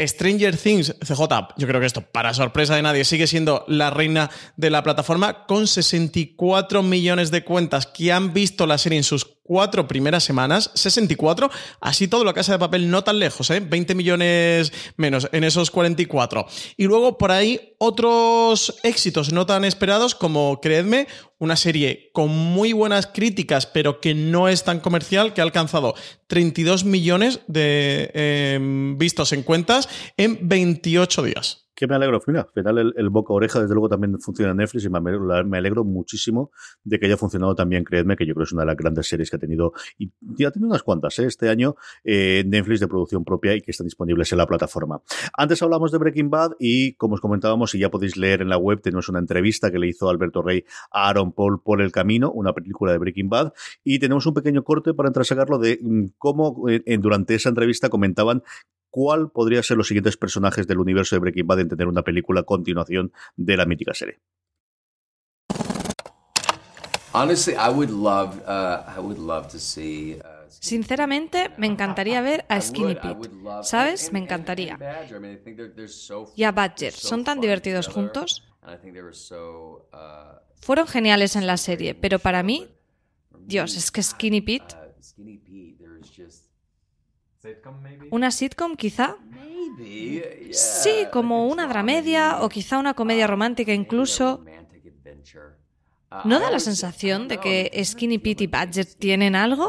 Stranger Things, CJ, yo creo que esto, para sorpresa de nadie, sigue siendo la reina de la plataforma con 64 millones de cuentas que han visto la serie en sus cuatro primeras semanas, 64, así todo la casa de papel no tan lejos, ¿eh? 20 millones menos en esos 44. Y luego por ahí otros éxitos no tan esperados como, creedme, una serie con muy buenas críticas, pero que no es tan comercial, que ha alcanzado 32 millones de em, vistos en cuentas en 28 días que me alegro. Mira, al final el, boca oreja, desde luego, también funciona en Netflix y me alegro, muchísimo de que haya funcionado también, creedme, que yo creo que es una de las grandes series que ha tenido, y ya tenido unas cuantas ¿eh? este año, eh, Netflix de producción propia y que están disponibles en la plataforma. Antes hablamos de Breaking Bad y, como os comentábamos, y ya podéis leer en la web, tenemos una entrevista que le hizo Alberto Rey a Aaron Paul por El Camino, una película de Breaking Bad, y tenemos un pequeño corte para entrar a sacarlo de mm, cómo eh, durante esa entrevista comentaban cuál podría ser los siguientes personajes del universo de Breaking Bad en tener una película a continuación de la mítica serie. Sinceramente, me encantaría ver a Skinny Pete. ¿Sabes? Me encantaría. Y a Badger. Son tan divertidos juntos. Fueron geniales en la serie, pero para mí, Dios, es que Skinny Pete ¿Una sitcom quizá? Sí, como una dramedia o quizá una comedia romántica incluso. ¿No da la sensación de que Skinny Pete y Badger tienen algo?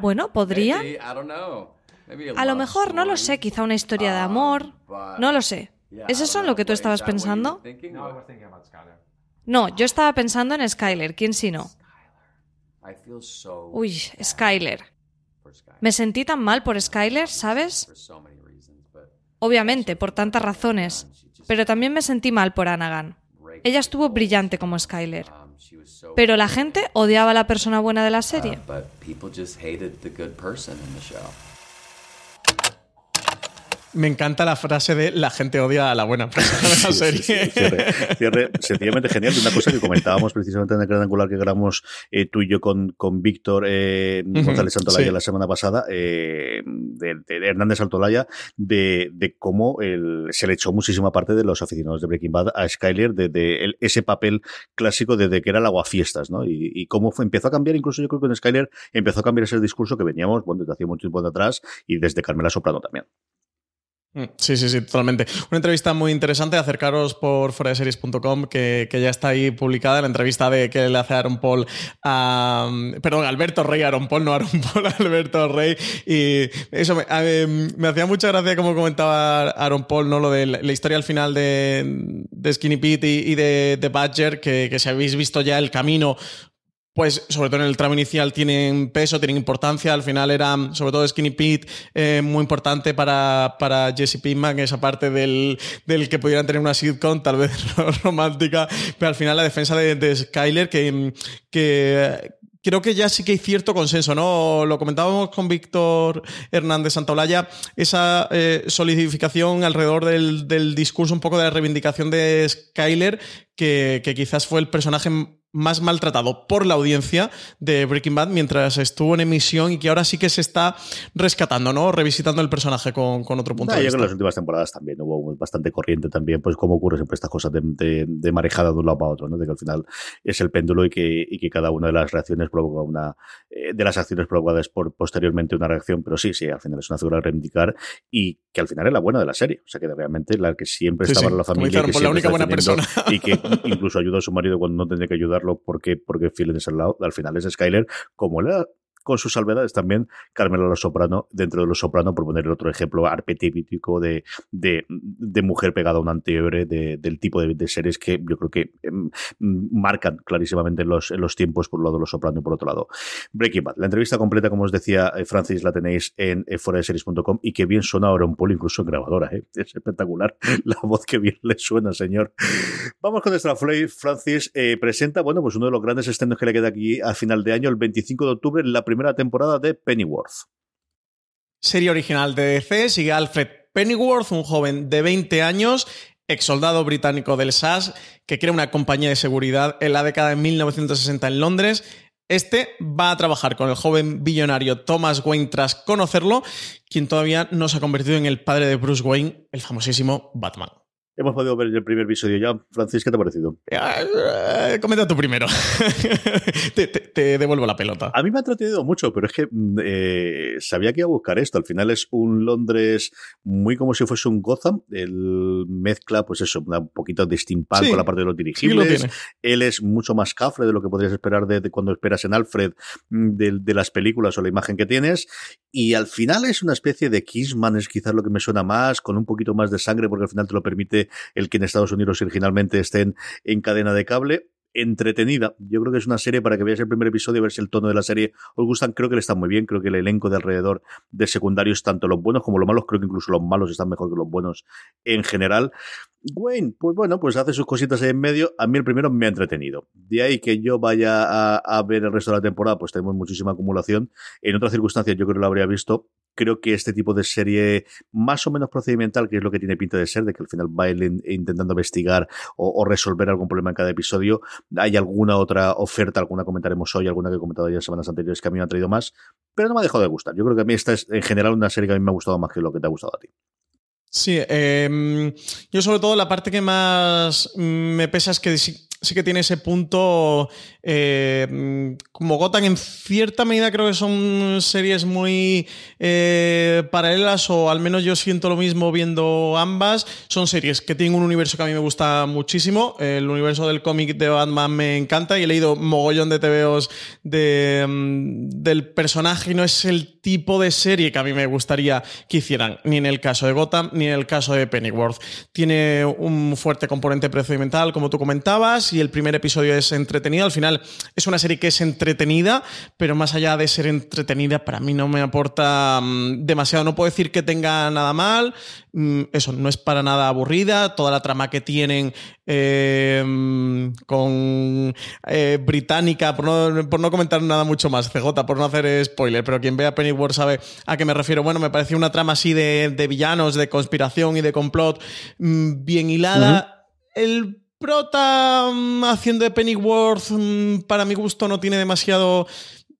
Bueno, podría. A lo mejor, no lo sé, quizá una historia de amor. No lo sé. ¿Es eso lo que tú estabas pensando? No, yo estaba pensando en Skyler. ¿Quién si no? Uy, Skyler. Me sentí tan mal por Skyler, ¿sabes? Obviamente, por tantas razones. Pero también me sentí mal por Anagan. Ella estuvo brillante como Skyler. Pero la gente odiaba a la persona buena de la serie. Me encanta la frase de la gente odia a la buena persona de [LAUGHS] la serie. cierre, sencillamente genial. Una cosa que comentábamos precisamente en el gran angular que grabamos eh, tú y yo con, con Víctor eh, González Santolaya la semana pasada, eh, de, Hernández Santolaya, de, de cómo se le echó muchísima parte de los aficionados de Breaking Bad a Skyler, de, ese papel clásico desde que era el aguafiestas, ¿no? Y, y cómo fue, empezó a cambiar, incluso yo creo que en Skyler empezó a cambiar ese discurso que veníamos, bueno, desde hacía mucho tiempo de atrás y desde Carmela Soprano también. Mm, sí, sí, sí, totalmente. Una entrevista muy interesante. Acercaros por foradeseries.com, que, que ya está ahí publicada la entrevista de que le hace Aaron Paul a. Perdón, Alberto Rey, Aaron Paul, no Aaron [LAUGHS] Paul, Alberto Rey. Y eso me, me hacía mucha gracia como comentaba Aaron Paul, ¿no? Lo de la, historia al final de, de Skinny Pete y, de, de Badger, que, que si habéis visto ya el camino pues sobre todo en el tramo inicial tienen peso, tienen importancia. Al final era, sobre todo Skinny Pete, eh, muy importante para, para Jesse Pinkman, esa parte del, del, que pudieran tener una sitcom, tal vez [LAUGHS] romántica, pero al final la defensa de, de Skyler, que, que creo que ya sí que hay cierto consenso, ¿no? Lo comentábamos con Víctor Hernández Santaolalla, esa eh, solidificación alrededor del, del, discurso, un poco de la reivindicación de Skyler, que, que quizás fue el personaje más maltratado por la audiencia de Breaking Bad mientras estuvo en emisión y que ahora sí que se está rescatando, ¿no? Revisitando el personaje con, otro punto de vista. Yo en las últimas temporadas también hubo bastante corriente también, pues cómo ocurre siempre estas cosas de, de, marejada de un lado para otro, ¿no? De que al final es el péndulo y que, y que cada una de las reacciones provoca una, eh, de las acciones provocadas por posteriormente una reacción, pero sí, sí, al final es una figura a reivindicar y que al final es la buena de la serie. O sea, que realmente la que siempre Sí, estaba sí. en la Como familia. que la única buena Y que incluso ayuda a su marido cuando no tendría que ayudarlo porque, porque Phil. Al final es Skyler, como le con sus salvedades también, Carmela Los Soprano, dentro de Los Soprano, por poner el otro ejemplo arquetípico de, de, de mujer pegada a un antihéroe, de, del tipo de, de, series que yo creo que em, marcan clarísimamente en los, los tiempos, por un lado Los Soprano y por otro lado Breaking Bad. La entrevista completa, como os decía eh, Francis, la tenéis en eh, fueradeseries.com y que bien suena ahora un polo incluso en grabadora, ¿eh? [LAUGHS] es espectacular [LAUGHS] la voz que bien le suena, señor. Vamos con nuestra. Francis eh, presenta, bueno, pues uno de los grandes estrenos que le queda aquí a final de año, el 25 de octubre, la primera temporada de Pennyworth. Serie original de DC sigue Alfred Pennyworth, un joven de 20 años, ex soldado británico del SAS, que crea una compañía de seguridad en la década de 1960 en Londres. Este va a trabajar con el joven billonario Thomas Wayne tras conocerlo, quien todavía no se ha convertido en el padre de Bruce Wayne, el famosísimo Batman. Hemos podido ver el primer episodio ya. Francis, ¿qué te ha parecido? Eh, comenta tú primero. [LAUGHS] te, te, te, devuelvo la pelota. A mí me ha entretenido mucho, pero es que eh, sabía que iba a buscar esto. Al final es un Londres muy como si fuese un Gotham. Él mezcla, pues eso, un poquito de steampunk sí, con la parte de los dirigibles. Sí Él es mucho más cafre de lo que podrías esperar de, de cuando esperas en Alfred de, de, las películas o la imagen que tienes. Y al final es una especie de Kingsman, es quizás lo que me suena más, con un poquito más de sangre, porque al final te lo permite el que en Estados Unidos originalmente estén en cadena de cable. Entretenida. Yo creo que es una serie para que veáis el primer episodio y ver si el tono de la serie os gustan. Creo que le está muy bien. Creo que el elenco de alrededor de secundarios, tanto los buenos como los malos, creo que incluso los malos están mejor que los buenos en general. Wayne, pues bueno, pues hace sus cositas ahí en medio. A mí el primero me ha entretenido. De ahí que yo vaya a, a ver el resto de la temporada, pues tenemos muchísima acumulación. En otras circunstancias yo creo que lo habría visto, creo que este tipo de serie más o menos procedimental, que es lo que tiene pinta de ser, de que al final va él intentando investigar o, resolver algún problema en cada episodio, hay alguna otra oferta, alguna comentaremos hoy, alguna que he comentado ya en semanas anteriores que a mí me ha traído más, pero no me ha dejado de gustar. Yo creo que a mí esta es en general una serie que a mí me ha gustado más que lo que te ha gustado a ti. Sí, eh, yo sobre todo la parte que más me pesa es que sí, que tiene ese punto eh, como Gotham en cierta medida creo que son series muy eh, paralelas o al menos yo siento lo mismo viendo ambas. Son series que tienen un universo que a mí me gusta muchísimo. El universo del cómic de Batman me encanta y he leído mogollón de de, um, del personaje y no es el tipo de serie que a mí me gustaría que hicieran ni en el caso de Gotham ni en el caso de Pennyworth. Tiene un fuerte componente procedimental como tú comentabas y el primer episodio es entretenido. Al final es una serie que es entretenida, pero más allá de ser entretenida, para mí no me aporta um, demasiado. No puedo decir que tenga nada mal. Um, eso, no es para nada aburrida. Toda la trama que tienen eh, con eh, Británica, por no, por no, comentar nada mucho más, CJ, por no hacer spoiler, pero quien vea Pennyworth sabe a qué me refiero. Bueno, me pareció una trama así de, de villanos, de conspiración y de complot bien hilada. Uh -huh. El prota um, haciendo de Pennyworth, um, para mi gusto, no tiene demasiado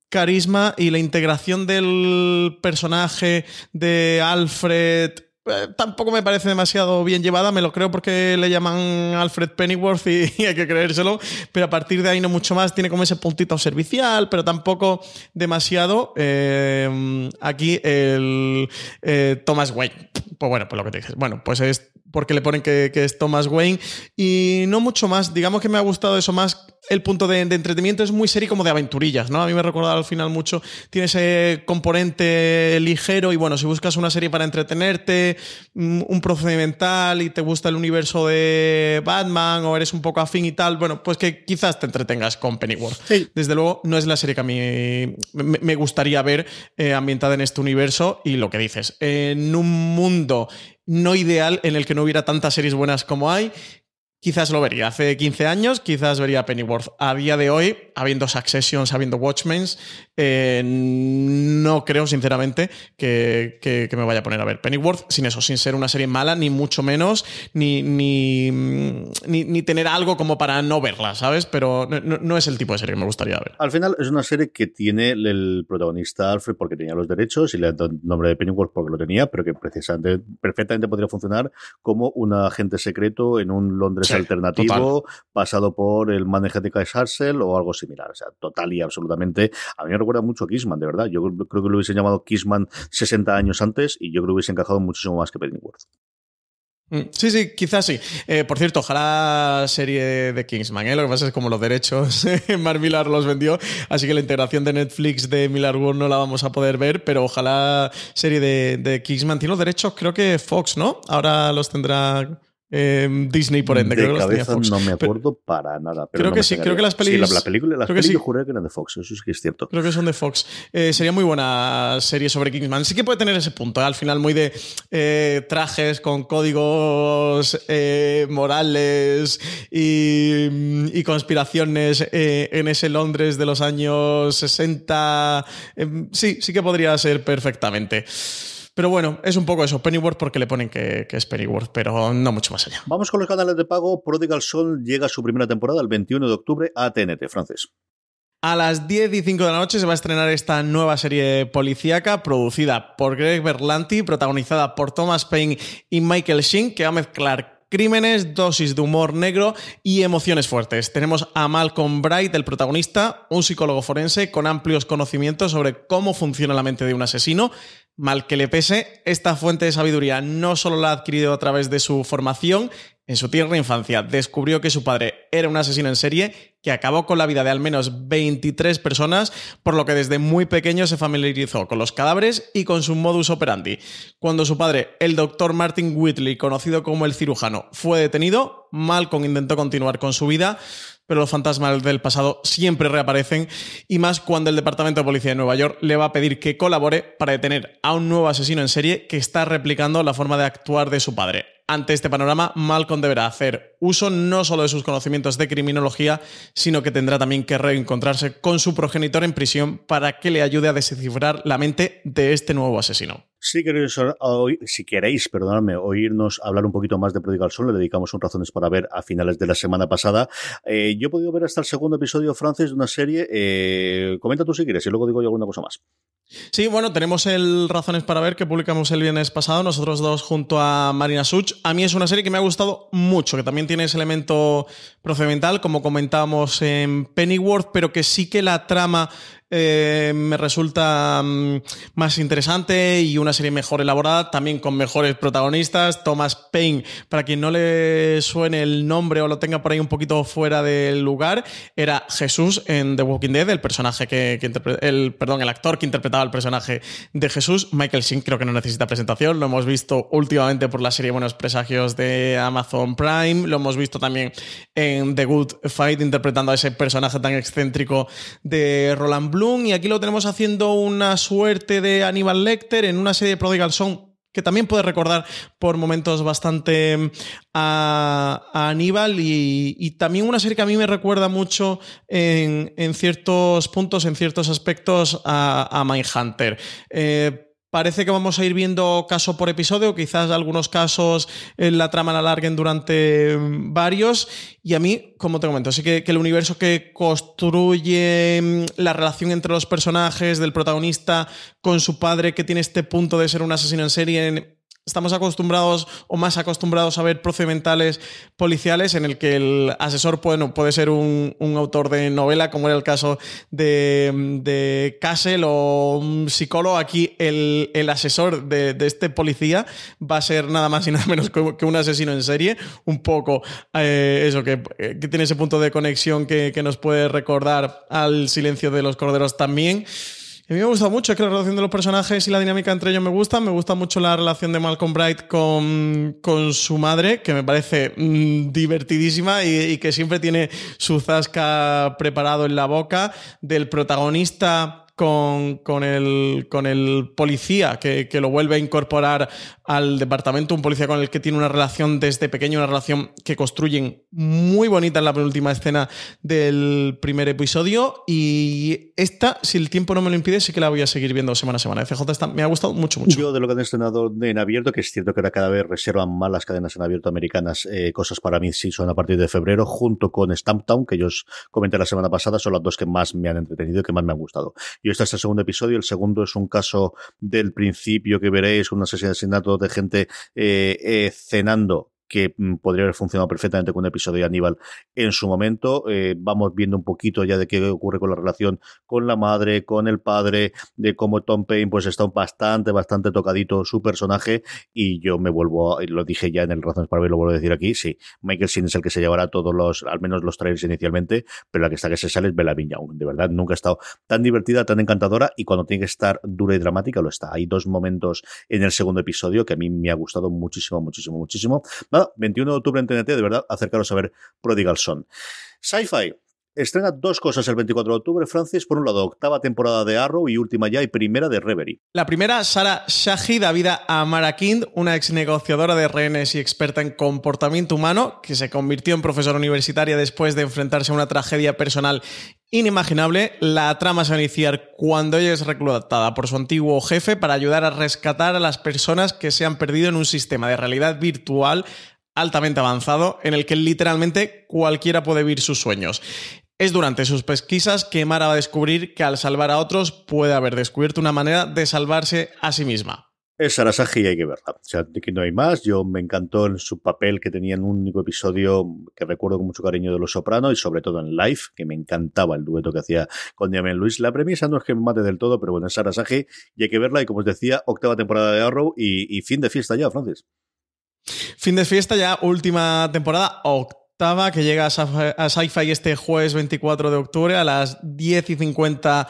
carisma y la integración del personaje de Alfred eh, tampoco me parece demasiado bien llevada, me lo creo porque le llaman Alfred Pennyworth y, [LAUGHS] hay que creérselo, pero a partir de ahí no mucho más, tiene como ese puntito servicial, pero tampoco demasiado. Eh, aquí el eh, Thomas Wayne, pues bueno, pues lo que te dices, bueno, pues es porque le ponen que, que, es Thomas Wayne y no mucho más, digamos que me ha gustado eso más, el punto de, de entretenimiento es muy serio como de aventurillas, ¿no? A mí me ha recordado al final mucho, tiene ese componente ligero y bueno, si buscas una serie para entretenerte, mm, un procedimental y te gusta el universo de Batman o eres un poco afín y tal, bueno, pues que quizás te entretengas con Pennyworth. Sí. Desde luego no es la serie que a mí me, me gustaría ver eh, ambientada en este universo y lo que dices, en un mundo no ideal en el que no hubiera tantas series buenas como hay. Quizás lo vería hace 15 años, quizás vería Pennyworth. A día de hoy, habiendo Successions, habiendo Watchmen, eh, no creo, sinceramente, que, que, que, me vaya a poner a ver Pennyworth sin eso, sin ser una serie mala, ni mucho menos, ni, ni, ni, ni tener algo como para no verla, ¿sabes? Pero no, no, es el tipo de serie que me gustaría ver. Al final, es una serie que tiene el protagonista Alfred porque tenía los derechos y le han dado el nombre de Pennyworth porque lo tenía, pero que precisamente, perfectamente podría funcionar como un agente secreto en un Londres sí, alternativo, total. pasado por el manejete de Hassel o algo similar. Similar. O sea, total y absolutamente. A mí me recuerda mucho a Kissman, de verdad. Yo creo que lo hubiesen llamado Kissman 60 años antes y yo creo que hubiese encajado muchísimo más que Pennyworth. Mm, sí, sí, quizás sí. Eh, por cierto, ojalá serie de Kingsman, ¿eh? lo que pasa es como los derechos [LAUGHS] Mark Millar los vendió, así que la integración de Netflix de Millar World no la vamos a poder ver, pero ojalá serie de, de Kingsman. Tiene los derechos, creo que Fox, ¿no? Ahora los tendrá eh, Disney por ende. De creo que cabeza los no me acuerdo para nada. Pero creo no que sí, creo que las Sí, pelis- la, la película, las creo que pelis sí. juré que eran de Fox, eso sí que es cierto. Creo que son de Fox. Eh, sería muy buena serie sobre Kingsman. Sí que puede tener ese punto, ¿eh? al final muy de eh, trajes con códigos morales y, y conspiraciones en ese Londres de los años 60. Eh, sí, sí que podría ser perfectamente. Pero bueno, es un poco eso, Pennyworth porque le ponen que, que es Pennyworth, pero no mucho más allá. Vamos con los canales de pago. Prodigal Son llega a su primera temporada el 21 de octubre a TNT, francés. A las 10 y 5 de la noche se va a estrenar esta nueva serie policíaca producida por Greg Berlanti, protagonizada por Thomas Paine y Michael Sheen, que va a mezclar crímenes, dosis de humor negro y emociones fuertes. Tenemos a Malcolm Bright, el protagonista, un psicólogo forense con amplios conocimientos sobre cómo funciona la mente de un asesino. Mal que le pese, esta fuente de sabiduría no solo la ha adquirido a través de su formación, en su tierna infancia descubrió que su padre era un asesino en serie que acabó con la vida de al menos 23 personas, por lo que desde muy pequeño se familiarizó con los cadáveres y con su modus operandi. Cuando su padre, el doctor Martin Whitley, conocido como el cirujano, fue detenido, Malcolm intentó continuar con su vida, pero los fantasmas del pasado siempre reaparecen y más cuando el Departamento de Policía de Nueva York le va a pedir que colabore para detener a un nuevo asesino en serie que está replicando la forma de actuar de su padre. Ante este panorama, Malcolm deberá hacer uso no solo de sus conocimientos de criminología, sino que tendrá también que reencontrarse con su progenitor en prisión para que le ayude a descifrar la mente de este nuevo asesino. Si queréis, si queréis perdonadme, oírnos hablar un poquito más de Prodigal Son, le dedicamos un Razones para Ver a finales de la semana pasada. Eh, yo he podido ver hasta el segundo episodio francés de una serie. Eh, comenta tú si quieres y luego digo yo alguna cosa más. Sí, bueno, tenemos el Razones para ver que publicamos el viernes pasado, nosotros dos junto a Marina Such. A mí es una serie que me ha gustado mucho, que también tiene ese elemento procedimental, como comentábamos en Pennyworth, pero que sí que la trama eh, me resulta mm, más interesante y una serie mejor elaborada, también con mejores protagonistas. Thomas Paine, para quien no le suene el nombre o lo tenga por ahí un poquito fuera del lugar, era Jesús en The Walking Dead, el personaje que, que el, perdón, el actor que interpretaba el personaje de Jesús. Michael Sheen creo que no necesita presentación, lo hemos visto últimamente por la serie Buenos Presagios de Amazon Prime, lo hemos visto también en The Good Fight interpretando a ese personaje tan excéntrico de Roland Y aquí lo tenemos haciendo una suerte de Aníbal Lecter en una serie de Prodigal Son que también puede recordar por momentos bastante mm, a, Aníbal y, también una serie que a mí me recuerda mucho en, en ciertos puntos, en ciertos aspectos a, a Mindhunter. Eh, Parece que vamos a ir viendo caso por episodio, quizás algunos casos en la trama la alarguen durante mm, varios. Y a mí, como te comento, sí que, que el universo que construye mm, la relación entre los personajes del protagonista con su padre, que tiene este punto de ser un asesino en serie, Estamos acostumbrados o más acostumbrados a ver procedimentales policiales en el que el asesor bueno, puede ser un, un autor de novela, como era el caso de, de Castle o un psicólogo. Aquí el, el asesor de, de este policía va a ser nada más y nada menos que, un asesino en serie. Un poco eh, eso, que, que tiene ese punto de conexión que, que nos puede recordar al silencio de los corderos también. A mí me gusta mucho, es que la relación de los personajes y la dinámica entre ellos me gusta. Me gusta mucho la relación de Malcolm Bright con, con su madre, que me parece mm, divertidísima y, y que siempre tiene su zasca preparado en la boca. Del protagonista con, con, el, con el policía que, que lo vuelve a incorporar al departamento, un policía con el que tiene una relación desde pequeño, una relación que construyen muy bonita en la penúltima escena del primer episodio. Y esta, si el tiempo no me lo impide, sí que la voy a seguir viendo semana a semana. FJ está, me ha gustado mucho, mucho. Yo de lo que han estrenado en abierto, que es cierto que ahora cada vez reservan más las cadenas en abierto americanas, eh, cosas para mí sí son a partir de febrero, junto con Stamptown, que yo os comenté la semana pasada, son las dos que más me han entretenido y que más me han gustado. Y este es el segundo episodio, el segundo es un caso del principio que veréis, un asesinato de gente eh, eh, cenando que mm, podría haber funcionado perfectamente con un episodio de Aníbal en su momento. Eh, vamos viendo un poquito ya de qué ocurre con la relación con la madre, con el padre, de cómo Tom Payne pues está bastante, bastante tocadito su personaje y yo me vuelvo, lo dije ya en el Razones para ver, lo vuelvo a decir aquí, sí, Michael Sin es el que se llevará todos los, al menos los trailers inicialmente, pero la que está que se sale es Bella Young. De verdad, nunca ha estado tan divertida, tan encantadora y cuando tiene que estar dura y dramática lo está. Hay dos momentos en el segundo episodio que a mí me ha gustado muchísimo, muchísimo, muchísimo. Nada, 21 de octubre en TNT, de verdad, acercaros a ver Prodigal Son. Sci-Fi, Estrena dos cosas el 24 de octubre, Francis. Por un lado, octava temporada de Arrow y última ya y primera de Reverie. La primera, Sara Shahi da vida a Mara Kind, una ex negociadora de rehenes y experta en comportamiento humano, que se convirtió en profesora universitaria después de enfrentarse a una tragedia personal inimaginable. La trama se va a iniciar cuando ella es reclutada por su antiguo jefe para ayudar a rescatar a las personas que se han perdido en un sistema de realidad virtual altamente avanzado en el que literalmente cualquiera puede vivir sus sueños. Es durante sus pesquisas que Mara va a descubrir que al salvar a otros puede haber descubierto una manera de salvarse a sí misma. Es Arasaji y hay que verla. O sea, de que no hay más. Yo me encantó en su papel que tenía en un único episodio que recuerdo con mucho cariño de Los Soprano y sobre todo en Live, que me encantaba el dueto que hacía con Diamond Luis. La premisa no es que me mate del todo, pero bueno, es Arasaji y hay que verla. Y como os decía, octava temporada de Arrow y, y fin de fiesta ya, Francis. Fin de fiesta ya, última temporada, octava que llega a Sci-Fi este jueves 24 de octubre a las 10 y 50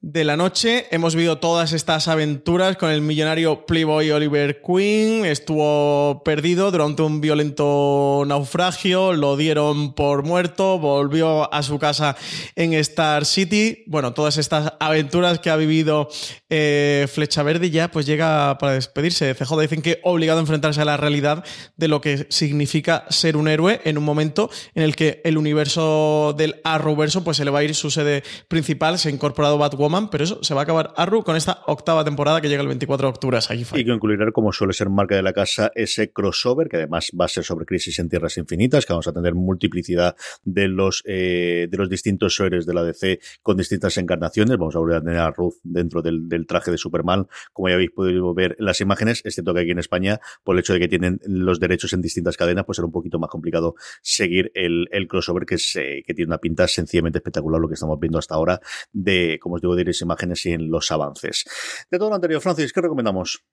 de la noche. Hemos vivido todas estas aventuras con el millonario Playboy Oliver Queen. Estuvo perdido durante un violento naufragio, lo dieron por muerto, volvió a su casa en Star City. Bueno, todas estas aventuras que ha vivido eh, Flecha Verde ya pues llega para despedirse de CJ. Dicen que obligado a enfrentarse a la realidad de lo que significa ser un héroe en un momento en el que el universo del Arrowverso pues se le va a ir su sede principal, se ha incorporado Batwoman, pero eso se va a acabar. Arrow con esta octava temporada que llega el 24 de octubre a Y que incluirá, como suele ser marca de la casa, ese crossover, que además va a ser sobre Crisis en Tierras Infinitas, que vamos a tener multiplicidad de los, eh, de los distintos héroes de la DC con distintas encarnaciones. Vamos a volver a tener a Ruth dentro del el traje de Superman, como ya habéis podido ver en las imágenes, excepto que aquí en España, por el hecho de que tienen los derechos en distintas cadenas, pues era un poquito más complicado seguir el, el crossover que, se, que tiene una pinta sencillamente espectacular lo que estamos viendo hasta ahora de, como os digo, imágenes y en los avances. De todo lo anterior, Francis, ¿qué recomendamos?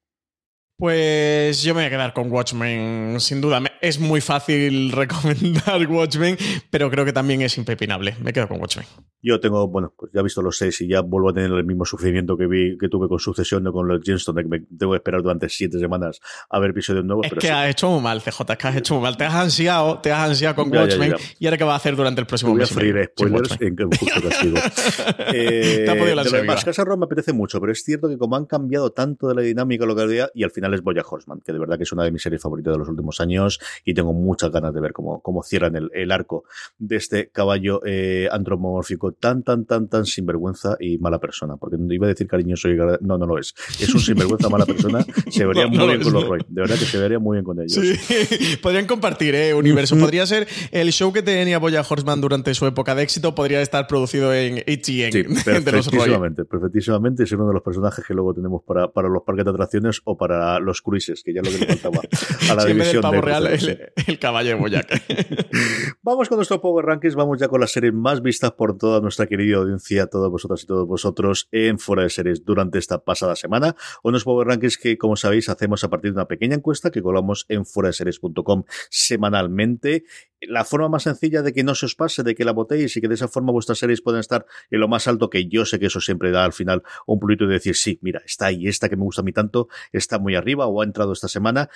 Pues yo me voy a quedar con Watchmen, sin duda. Es muy fácil [LAUGHS] recomendar Watchmen, pero creo que también es impepinable. Me quedo con Watchmen. Yo tengo, bueno, pues ya he visto los seis y ya vuelvo a tener el mismo sufrimiento que vi que tuve con Sucesión o con los Gemstone, que me tengo que esperar durante siete semanas a ver episodios nuevos. Es que has hecho muy mal, CJ, que has hecho muy mal. Te has ansiado, te has ansiado con Watchmen y ahora qué va a hacer durante el próximo mes. Voy a freír spoilers en justo castigo. [LAUGHS] eh, te ha podido la de demás, Casa Rock me apetece mucho, pero es cierto que como han cambiado tanto de la dinámica lo que había, y al final es Boya Horseman, que de verdad que es una de mis series favoritas de los últimos años y tengo muchas ganas de ver cómo, cómo cierran el, el arco de este caballo eh, antropomórfico tan, tan, tan, tan sinvergüenza y mala persona. Porque iba a decir cariñoso y no, no lo es. Es un sinvergüenza mala persona. Se vería [LAUGHS] muy bien con los Roy. De verdad que se vería muy bien con ellos. Sí. [LAUGHS] Podrían compartir, ¿eh? Universo. Podría ser el show que tenía Boya Horseman durante su época de éxito, podría estar producido en HN. Sí, [LAUGHS] perfectísimamente. Perfectísimamente. Es uno de los personajes que luego tenemos para, para los parques de atracciones o para los cruises, que ya es lo que le faltaba [LAUGHS] a la sí, división. pavo real, el, caballo de Boyac. [LAUGHS] vamos con nuestro Power Rankings. Vamos ya con las series más vistas por toda nuestra querida audiencia, todas vosotras y todos vosotros en Fuera de Series durante esta pasada semana. Unos Power Rankings que, como sabéis, hacemos a partir de una pequeña encuesta que colamos en fuera de series.com semanalmente la forma más sencilla de que no se os pase, de que la votéis y que de esa forma vuestras series pueden estar en lo más alto, que yo sé que eso siempre da al final un pulito de decir, sí, mira, está ahí, esta que me gusta a mí tanto, está muy arriba o ha entrado esta semana.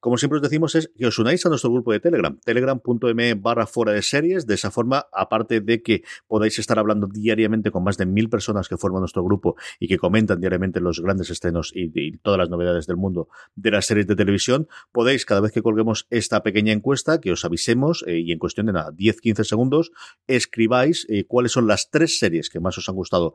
Como siempre os decimos es que os unáis a nuestro grupo de Telegram, telegram.me barra de series, de esa forma, aparte de que podáis estar hablando diariamente con más de mil personas que forman nuestro grupo y que comentan diariamente los grandes estrenos y, y todas las novedades del mundo de las series de televisión, podéis cada vez que colguemos esta pequeña encuesta, que os avisemos, eh, y en cuestión de nada, 10-15 segundos, escribáis eh, cuáles son las tres series que más os han gustado.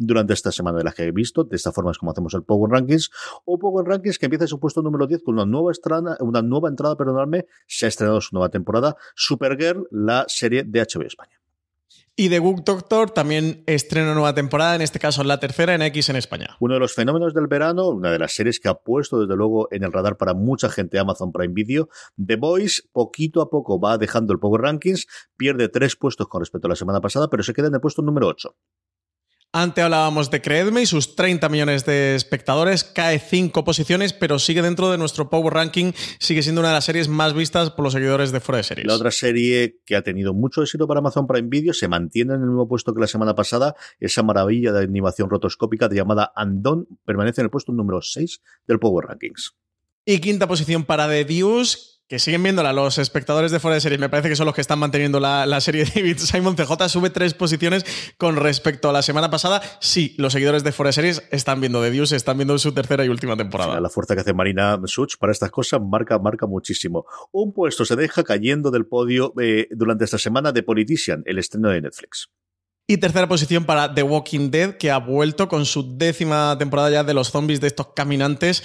durante esta semana de las que he visto. De esta forma es como hacemos el Power Rankings. O Power Rankings que empieza en su puesto número 10 con una nueva, estrana, una nueva entrada, perdonadme, se ha estrenado su nueva temporada, Supergirl, la serie de HBO España. Y The Good Doctor también estrena nueva temporada, en este caso la tercera en X en España. Uno de los fenómenos del verano, una de las series que ha puesto desde luego en el radar para mucha gente Amazon Prime Video. The Voice poquito a poco va dejando el Power Rankings, pierde tres puestos con respecto a la semana pasada, pero se queda en el puesto número 8. Antes hablábamos de Creedme y sus 30 millones de espectadores, cae 5 posiciones, pero sigue dentro de nuestro Power Ranking, sigue siendo una de las series más vistas por los seguidores de Fuera de Series. La otra serie que ha tenido mucho éxito para Amazon Prime Video se mantiene en el mismo puesto que la semana pasada, esa maravilla de animación rotoscópica llamada Andon permanece en el puesto número 6 del Power Rankings. Y quinta posición para The Deuce, que siguen viéndola los espectadores de fuera de serie, me parece que son los que están manteniendo la, serie de David Simon CJ, sube tres posiciones con respecto a la semana pasada. Sí, los seguidores de fuera de series están viendo de Dios, están viendo su tercera y última temporada. La fuerza que hace Marina Such para estas cosas marca, marca muchísimo. Un puesto se deja cayendo del podio eh, durante esta semana de Politician, el estreno de Netflix. Y tercera posición para The Walking Dead, que ha vuelto con su décima temporada ya de los zombies de estos caminantes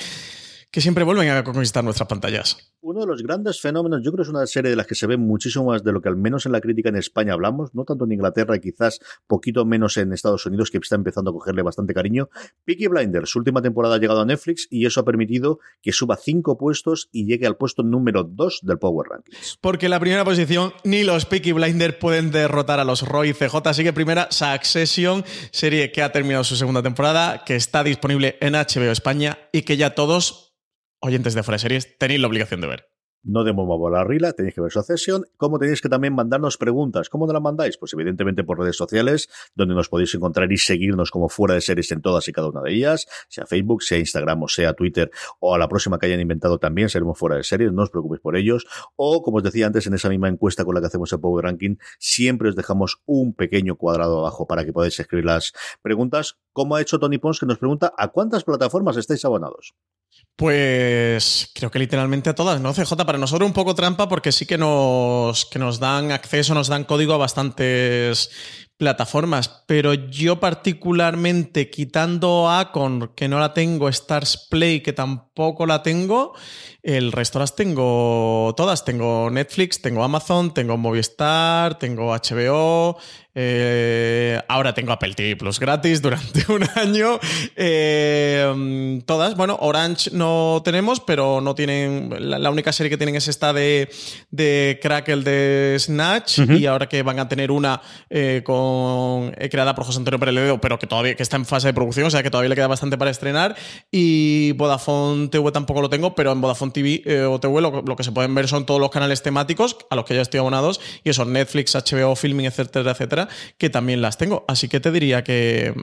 que siempre vuelven a conquistar nuestras pantallas. Uno de los grandes fenómenos, yo creo que es una serie de las que se ve muchísimo más de lo que al menos en la crítica en España hablamos, no tanto en Inglaterra quizás poquito menos en Estados Unidos, que está empezando a cogerle bastante cariño. Peaky Blinders, su última temporada ha llegado a Netflix y eso ha permitido que suba cinco puestos y llegue al puesto número dos del Power Rankings. Porque en la primera posición ni los Peaky Blinders pueden derrotar a los Roy CJ, así que primera Succession, serie que ha terminado su segunda temporada, que está disponible en HBO España y que ya todos oyentes de Fuera Series, tenéis la obligación de ver. No demos la rila, tenéis que ver su sesión. Como tenéis que también mandarnos preguntas. ¿Cómo nos las mandáis? Pues evidentemente por redes sociales, donde nos podéis encontrar y seguirnos como fuera de series en todas y cada una de ellas, sea Facebook, sea Instagram o sea Twitter, o a la próxima que hayan inventado también seremos fuera de series, no os preocupéis por ellos. O, como os decía antes, en esa misma encuesta con la que hacemos el Power Ranking, siempre os dejamos un pequeño cuadrado abajo para que podáis escribir las preguntas, como ha hecho Tony Pons, que nos pregunta ¿a cuántas plataformas estáis abonados? Pues creo que literalmente a todas, ¿no? CJ, para nosotros un poco trampa porque sí que nos, que nos dan acceso, nos dan código a bastantes plataformas, pero yo particularmente quitando Acon, que no la tengo, Stars Play, que tampoco la tengo, el resto las tengo todas. Tengo Netflix, tengo Amazon, tengo Movistar, tengo HBO, eh, ahora tengo Apple TV Plus gratis durante [LAUGHS] un año. Eh, todas, bueno, Orange no tenemos, pero no tienen. La, única serie que tienen es esta de, de Crackle de Snatch. Y ahora que van a tener una eh, con creada por José Antonio Pérez pero que todavía que está en fase de producción, o sea que todavía le queda bastante para estrenar. Y Vodafone TV tampoco lo tengo, pero en Vodafone TV o TV lo, lo, que se pueden ver son todos los canales temáticos a los que ya estoy abonados. Y eso, Netflix, HBO, Filming, etcétera, etcétera que también las tengo. Así que te diría que,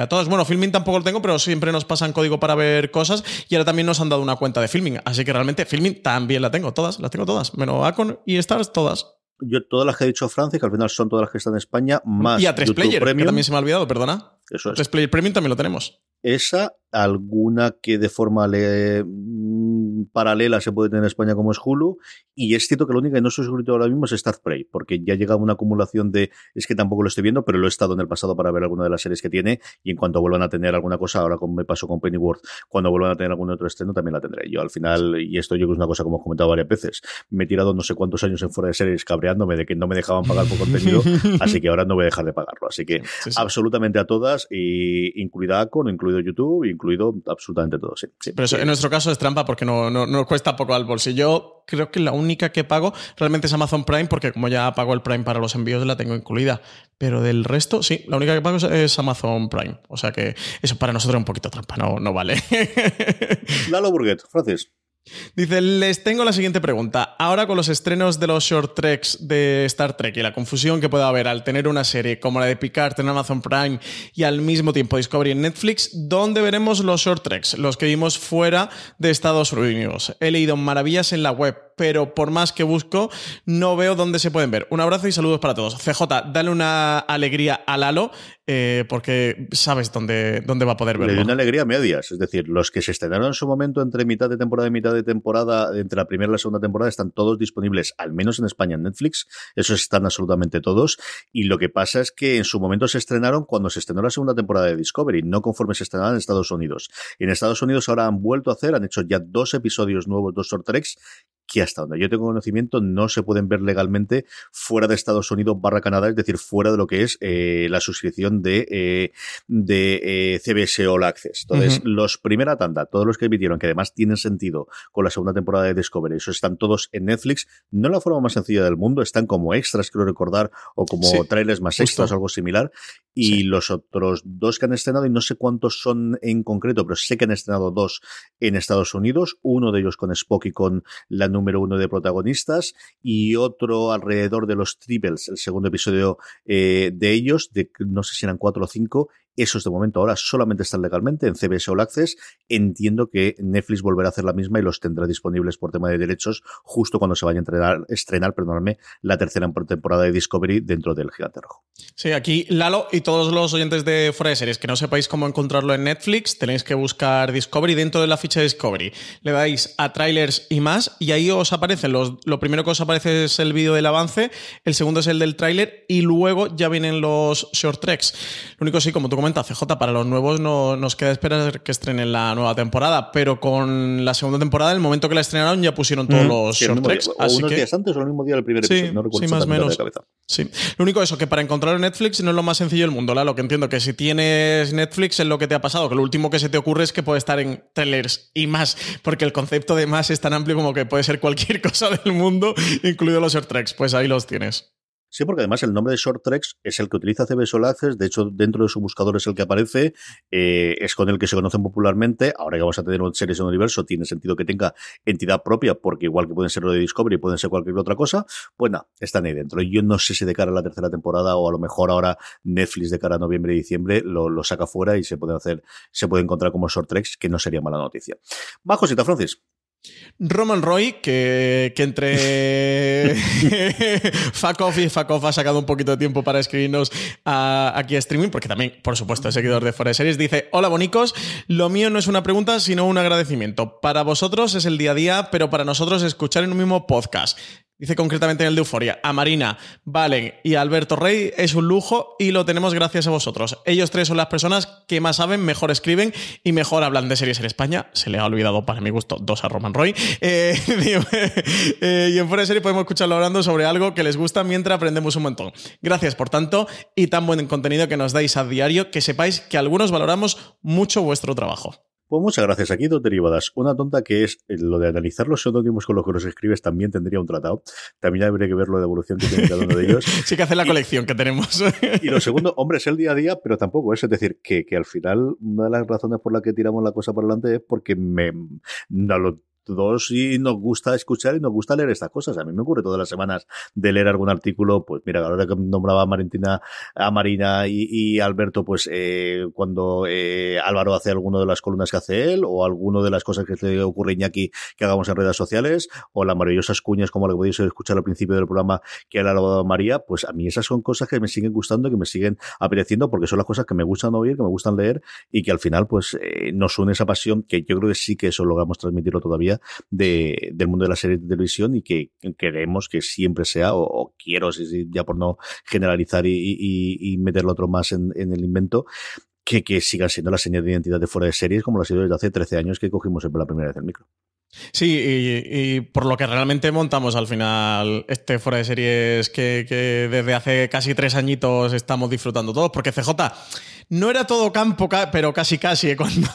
a todas. Bueno, Filming tampoco lo tengo, pero siempre nos pasan código para ver cosas y ahora también nos han dado una cuenta de Filming. Así que realmente Filming también la tengo, todas, las tengo todas. Menos Acon y Stars, todas. Yo todas las que he dicho Francia, que al final son todas las que están en España, más. Y a 3Player, que también se me ha olvidado, perdona. Eso es. 3Player Premium también lo tenemos. Esa, alguna que de forma le, paralela se puede tener en España como es Hulu. Y es cierto que lo único que no estoy seguro ahora mismo es Star Prey, porque ya llega una acumulación de. Es que tampoco lo estoy viendo, pero lo he estado en el pasado para ver alguna de las series que tiene. Y en cuanto vuelvan a tener alguna cosa, ahora como me pasó con Pennyworth, cuando vuelvan a tener algún otro estreno, también la tendré. Yo al final, y esto yo que es una cosa como he comentado varias veces, me he tirado no sé cuántos años en fuera de series cabreándome de que no me dejaban pagar por contenido, [LAUGHS] así que ahora no voy a dejar de pagarlo. Así que absolutamente a todas, y incluida Acon, incluido YouTube, incluido incluido absolutamente todo, sí. Pero eso, en nuestro caso es trampa porque no, no, no cuesta poco al bolsillo. Creo que la única que pago realmente es Amazon Prime, porque como ya pago el Prime para los envíos, la tengo incluida. Pero del resto, sí, la única que pago es Amazon Prime. O sea que eso para nosotros es un poquito trampa, no, no vale. Lalo Burguet, Francis. Dice, les tengo la siguiente pregunta. Ahora con los estrenos de los short treks de Star Trek y la confusión que puede haber al tener una serie como la de Picard en Amazon Prime y al mismo tiempo Discovery en Netflix, ¿dónde veremos los short treks? Los que vimos fuera de Estados Unidos. He leído maravillas en la web, pero por más que busco, no veo dónde se pueden ver. Un abrazo y saludos para todos. CJ, dale una alegría a Lalo, eh, porque sabes dónde, dónde va a poder verlo. Le una alegría a medias, es decir, los que se estrenaron en su momento entre mitad de temporada y mitad de temporada, entre la primera y la segunda temporada, están todos disponibles, al menos en España en Netflix, esos están absolutamente todos, y lo que pasa es que en su momento se estrenaron cuando se estrenó la segunda temporada de Discovery, no conforme se estrenaron en Estados Unidos. En Estados Unidos ahora han vuelto a hacer, han hecho ya dos episodios nuevos, dos short treks, que hasta donde yo tengo conocimiento no se pueden ver legalmente fuera de Estados Unidos barra Canadá, es decir, fuera de lo que es eh, la suscripción de, eh, de eh, CBS All Access. Entonces, los primera tanda, todos los que emitieron, que además tienen sentido con la segunda temporada de Discovery, eso están todos en Netflix, no la forma más sencilla del mundo, están como extras, creo recordar, o como trailers más extras o algo similar. Y los otros dos que han estrenado, y no sé cuántos son en concreto, pero sé que han estrenado dos en Estados Unidos, uno de ellos con Spock y con la número uno de protagonistas y otro alrededor de los triples, el segundo episodio eh, de ellos, de no sé si eran cuatro o cinco, esos de momento ahora solamente están legalmente en CBS All Access. Entiendo que Netflix volverá a hacer la misma y los tendrá disponibles por tema de derechos justo cuando se vaya a entrenar, estrenar perdóname, la tercera temporada de Discovery dentro del Gigante Rojo. Sí, aquí Lalo y todos los oyentes de Fuera de que no sepáis cómo encontrarlo en Netflix, tenéis que buscar Discovery dentro de la ficha de Discovery. Le dais a trailers y más y ahí os aparecen los, lo primero que os aparece es el vídeo del avance, el segundo es el del tráiler y luego ya vienen los short treks. Lo único sí, como tú comenta CJ, para los nuevos no nos queda esperar que estrenen la nueva temporada, pero con la segunda temporada, el momento que la estrenaron, ya pusieron todos los short tracks. o unos días antes o el mismo día del primer episodio, no recuerdo sí, más. Sí. Lo único eso, que para encontrar en Netflix no es lo más sencillo del mundo, Lo que entiendo que si tienes Netflix es lo que te ha pasado, que lo último que se te ocurre es que puede estar en trailers y más, porque el concepto de más es tan amplio como que puede ser cualquier [LAUGHS] cosa del mundo, incluido los short tracks. Pues ahí los tienes. Sí, porque además el nombre de Short Treks es el que utiliza CB Access, de hecho dentro de su buscador es el que aparece, eh, es con el que se conocen popularmente, ahora que vamos a tener series en universo, tiene sentido que tenga entidad propia, porque igual que pueden ser lo de Discovery, pueden ser cualquier otra cosa, pues nada, están ahí dentro. Yo no sé si de cara a la tercera temporada o a lo mejor ahora Netflix de cara a noviembre y diciembre lo, saca fuera y se puede hacer, se puede encontrar como Short Treks, que no sería mala noticia. Bajo, Francis. Roman Roy, que, que entre [LAUGHS] [LAUGHS] fuck off y fuck off ha sacado un poquito de tiempo para escribirnos aquí a streaming, porque también, por supuesto, es seguidor de Forest Series, dice, hola bonicos, lo mío no es una pregunta, sino un agradecimiento. Para vosotros es el día a día, pero para nosotros escuchar en un mismo podcast. Dice concretamente en el de Euforia, a Marina, Valen y Alberto Rey es un lujo y lo tenemos gracias a vosotros. Ellos tres son las personas que más saben, mejor escriben y mejor hablan de series en España. Se le ha olvidado, para mi gusto, dos a Roman Roy. Eh, [LAUGHS] eh, y en Fuera de Serie podemos escucharlo hablando sobre algo que les gusta mientras aprendemos un montón. Gracias por tanto y tan buen contenido que nos dais a diario, que sepáis que algunos valoramos mucho vuestro trabajo. Pues muchas gracias. Aquí dos derivadas. Una tonta que es eh, lo de analizar los seudónimos con los que los escribes también tendría un tratado. También habría que ver lo de evolución que tiene cada uno de [LAUGHS] ellos. sí que hace la colección que tenemos. y lo segundo, hombre, es el día a día, pero tampoco es. Es decir, que, que al final una de las razones por las que tiramos la cosa para adelante es porque me no lo dos y nos gusta escuchar y nos gusta leer estas cosas. A mí me ocurre todas las semanas de leer algún artículo, pues mira, ahora que nombraba a Marintina, a Marina y, Alberto, pues eh, cuando eh, Álvaro hace alguno de las columnas que hace él, o alguno de las cosas que le ocurre a Iñaki que hagamos en redes sociales, o las maravillosas cuñas como lo que podéis escuchar al principio del programa que ha elaborado María, pues a mí esas son cosas que me siguen gustando, que me siguen apeteciendo, porque son las cosas que me gustan oír, que me gustan leer, y que al final, pues eh, nos une esa pasión, que yo creo que sí que eso logramos transmitirlo todavía de, del mundo de la serie de televisión y que queremos que siempre sea, o, quiero, ya por no generalizar y, meterlo otro más en, el invento, que, sigan siendo la señal de identidad de fuera de series como lo ha sido desde hace 13 años que cogimos por la primera vez el micro. Sí, y, por lo que realmente montamos al final este fuera de series que desde hace casi tres añitos estamos disfrutando todos, porque CJ no era todo campo, pero casi casi, ¿eh? [LAUGHS] cuando,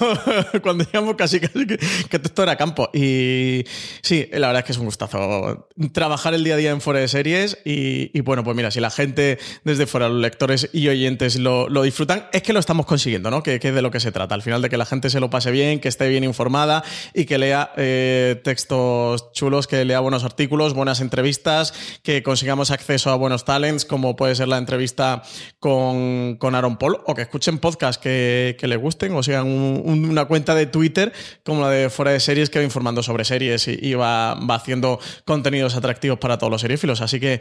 cuando digamos casi casi que, que, era campo. Y sí, la verdad es que es un gustazo trabajar el día a día en fuera de series y, bueno, pues mira, si la gente desde fuera, los lectores y oyentes lo, disfrutan, es que lo estamos consiguiendo, ¿no? Que, es de lo que se trata. Al final de que la gente se lo pase bien, que esté bien informada y que lea eh, textos chulos, que lea buenos artículos, buenas entrevistas, que consigamos acceso a buenos talents, como puede ser la entrevista con, con Aaron Paul, o que escuche escuchen podcasts que, que les gusten o sigan una cuenta de Twitter como la de Fuera de Series que va informando sobre series y, va, va, haciendo contenidos atractivos para todos los seriéfilos. Así que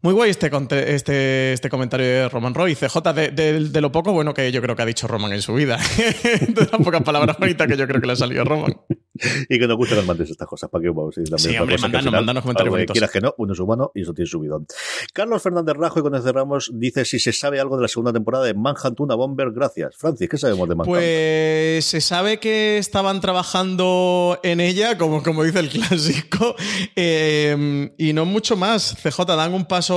muy guay este, este, este comentario de Roman Roy. CJ, de, de, lo poco bueno que yo creo que ha dicho Roman en su vida. [LAUGHS] de las pocas palabras bonitas que yo creo que le ha salido a Roman. [LAUGHS] y que nos que nos mandes estas cosas. ¿Para que vamos a decir Sí, hombre, mandanos, comentarios bonitos. Quieras que no, uno es humano y eso tiene subido. Carlos Fernández Rajo, y cuando cerramos, dice si se sabe algo de la segunda temporada de Manhunt, una bomber. Gracias. Francis, ¿qué sabemos de Manhunt? Pues se sabe que estaban trabajando en ella, como, como dice el clásico, [LAUGHS] eh, y no mucho más. CJ, dan un paso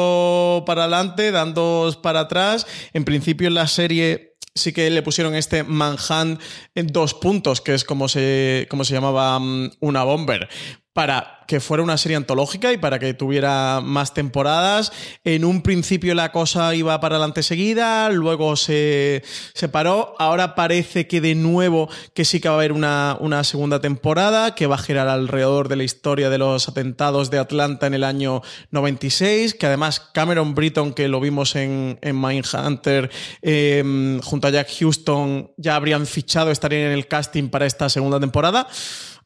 para adelante, dan dos para atrás. En principio en la serie sí que le pusieron este Manhunt en dos puntos, que es como se, como se llamaba mm, una bomber para que fuera una serie antológica y para que tuviera más temporadas. En un principio la cosa iba para adelante seguida, luego se, se paró. Ahora parece que de nuevo que sí que va a haber una, una, segunda temporada que va a girar alrededor de la historia de los atentados de Atlanta en el año 96, que además Cameron Britton, que lo vimos en, en Mindhunter, eh, junto a Jack Houston, ya habrían fichado, estarían en el casting para esta segunda temporada.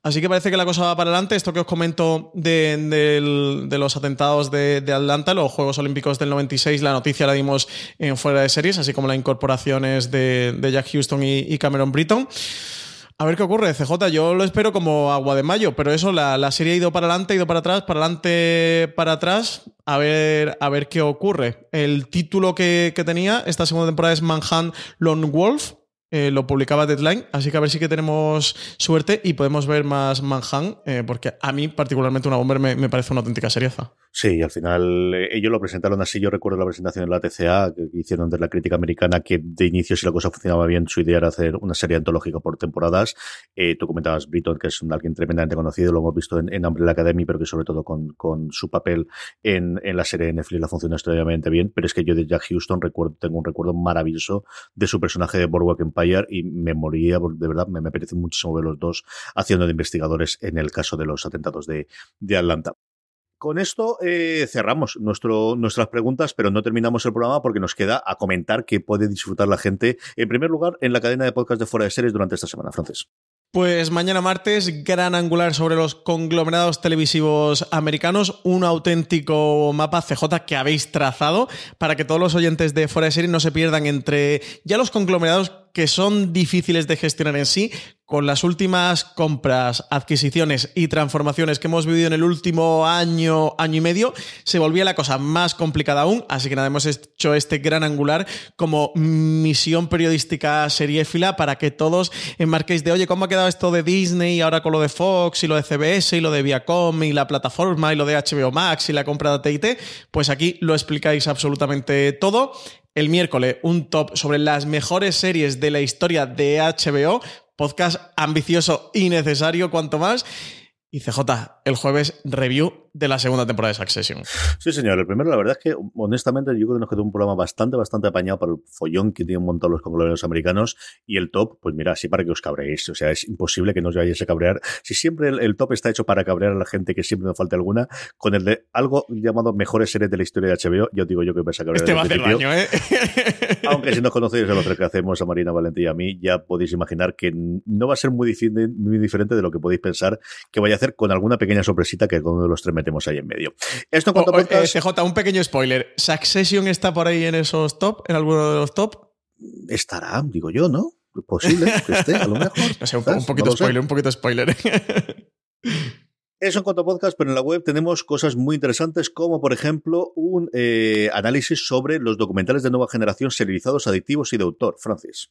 Así que parece que la cosa va para adelante. Esto que os comento de, los atentados de, Atlanta, los Juegos Olímpicos del 96, la noticia la dimos en fuera de series, así como las incorporaciones de, Jack Houston y, Cameron Britton. A ver qué ocurre, CJ. Yo lo espero como agua de mayo, pero eso, la, serie ha ido para adelante, ha ido para atrás, para adelante, para atrás. A ver, a ver qué ocurre. El título que, que tenía esta segunda temporada es Manhunt Lone Wolf eh, lo publicaba Deadline, así que a ver si que tenemos suerte y podemos ver más Manhunt, eh, porque a mí particularmente una Bomber me, parece una auténtica serieza. Sí, al final eh, ellos lo presentaron así. Yo recuerdo la presentación en la TCA que hicieron de la crítica americana, que de inicio, si la cosa funcionaba bien, su idea era hacer una serie antológica por temporadas. tú comentabas Britton, que es un, alguien tremendamente conocido, lo hemos visto en, en Umbrella Academy, pero que sobre todo con, su papel en, en, la serie de Netflix la funciona extraordinariamente bien. Pero es que yo de Jack Houston recuerdo, tengo un recuerdo maravilloso de su personaje de Boardwalk Y me moría, de verdad, me, me apetece muchísimo ver los dos haciendo de investigadores en el caso de los atentados de, de Atlanta. Con esto eh, cerramos nuestro, nuestras preguntas, pero no terminamos el programa porque nos queda a comentar qué puede disfrutar la gente, en primer lugar, en la cadena de podcast de Fuera de Series durante esta semana, Francis. Pues mañana martes, gran angular sobre los conglomerados televisivos americanos, un auténtico mapa CJ que habéis trazado para que todos los oyentes de Fuera de Series no se pierdan entre ya los conglomerados que son difíciles de gestionar en sí, con las últimas compras, adquisiciones y transformaciones que hemos vivido en el último año, año y medio, se volvía la cosa más complicada aún. Así que nada, hemos hecho este gran angular como misión periodística seriéfila para que todos enmarquéis de, oye, ¿cómo ha quedado esto de Disney ahora con lo de Fox y lo de CBS y lo de Viacom y la plataforma y lo de HBO Max y la compra de TIT? Pues aquí lo explicáis absolutamente todo el miércoles un top sobre las mejores series de la historia de HBO, podcast ambicioso y necesario, cuanto más. Y CJ, el jueves review de la segunda temporada de Succession. Sí, señor. El primero, la verdad es que, honestamente, yo creo que nos quedó un programa bastante, bastante apañado para el follón que tienen montado los conglomerados americanos. Y el top, pues mira, así para que os cabréis. O sea, es imposible que no os vayáis a cabrear. Si siempre el, top está hecho para cabrear a la gente, que siempre me falta alguna, con el de algo llamado mejores series de la historia de HBO, yo digo yo que vais a cabrear. Este va a hacer daño, ¿eh? [LAUGHS] Aunque si no conocéis a los tres que hacemos, a Marina Valentía y a mí, ya podéis imaginar que no va a ser muy, muy diferente de lo que podéis pensar que vaya a hacer con alguna pequeña sorpresita que con uno de los tres metemos ahí en medio. Esto en cuanto eh, CJ, un pequeño spoiler. ¿Succession está por ahí en esos top? ¿En alguno de los top? Estará, digo yo, ¿no? Posible que esté, a lo mejor. [LAUGHS] No sé, un, poquito spoiler, un poquito spoiler. [LAUGHS] Eso en cuanto a podcast, pero en la web tenemos cosas muy interesantes, como por ejemplo un eh, análisis sobre los documentales de nueva generación serializados, adictivos y de autor. Francis.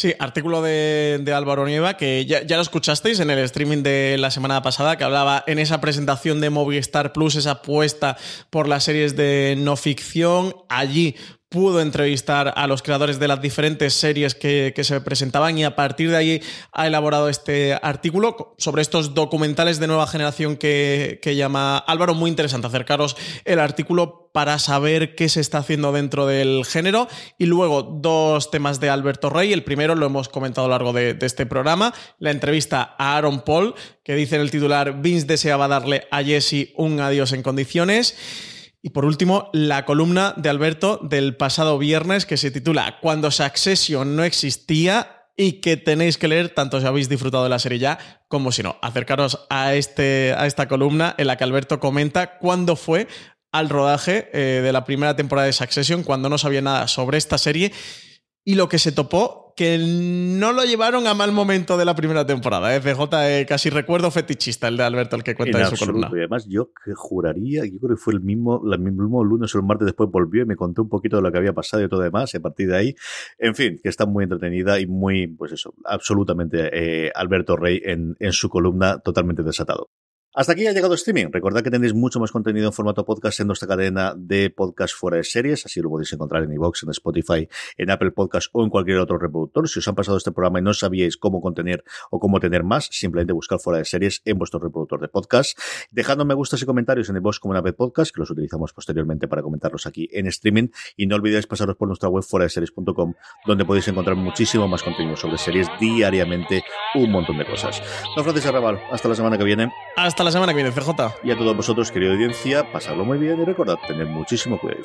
Sí, artículo de, Álvaro Nieva, que ya, ya, lo escuchasteis en el streaming de la semana pasada, que hablaba en esa presentación de Movistar Plus, esa apuesta por las series de no ficción. Allí pudo entrevistar a los creadores de las diferentes series que, se presentaban y a partir de ahí ha elaborado este artículo sobre estos documentales de nueva generación que, que llama Álvaro. Muy interesante acercaros el artículo para saber qué se está haciendo dentro del género. Y luego dos temas de Alberto Rey. El primero lo hemos comentado a lo largo de, de este programa, la entrevista a Aaron Paul, que dice en el titular, Vince deseaba darle a Jesse un adiós en condiciones. Y por último, la columna de Alberto del pasado viernes que se titula Cuando Succession no existía y que tenéis que leer tanto si habéis disfrutado de la serie ya como si no. Acercaros a, este, a esta columna en la que Alberto comenta cuándo fue al rodaje eh, de la primera temporada de Succession, cuando no sabía nada sobre esta serie y lo que se topó que no lo llevaron a mal momento de la primera temporada. ¿eh? FJ, eh, casi recuerdo fetichista el de Alberto, el que cuenta en, su columna. Y además, yo que juraría, yo creo que fue el mismo, el mismo lunes o el martes después volvió y me contó un poquito de lo que había pasado y todo demás. a partir de ahí, en fin, que está muy entretenida y muy, pues eso, absolutamente eh, Alberto Rey en, en su columna totalmente desatado. Hasta aquí ha llegado streaming. Recordad que tenéis mucho más contenido en formato podcast en nuestra cadena de podcast fuera de series. Así lo podéis encontrar en iVoox, en Spotify, en Apple Podcast o en cualquier otro reproductor. Si os han pasado este programa y no sabíais cómo contener o cómo tener más, simplemente buscar fuera de series en vuestro reproductor de podcast. Dejadnos me gustas y comentarios en iVoox como una vez podcast, que los utilizamos posteriormente para comentarlos aquí en streaming. Y no olvidéis pasaros por nuestra web fuera de series.com, donde podéis encontrar muchísimo más contenido sobre series diariamente, un montón de cosas. Don Francis Arrabal, hasta la semana que viene. Hasta la semana que viene, CJ. Y a todos vosotros, querida audiencia, pasadlo muy bien y recordad tener muchísimo cuidado.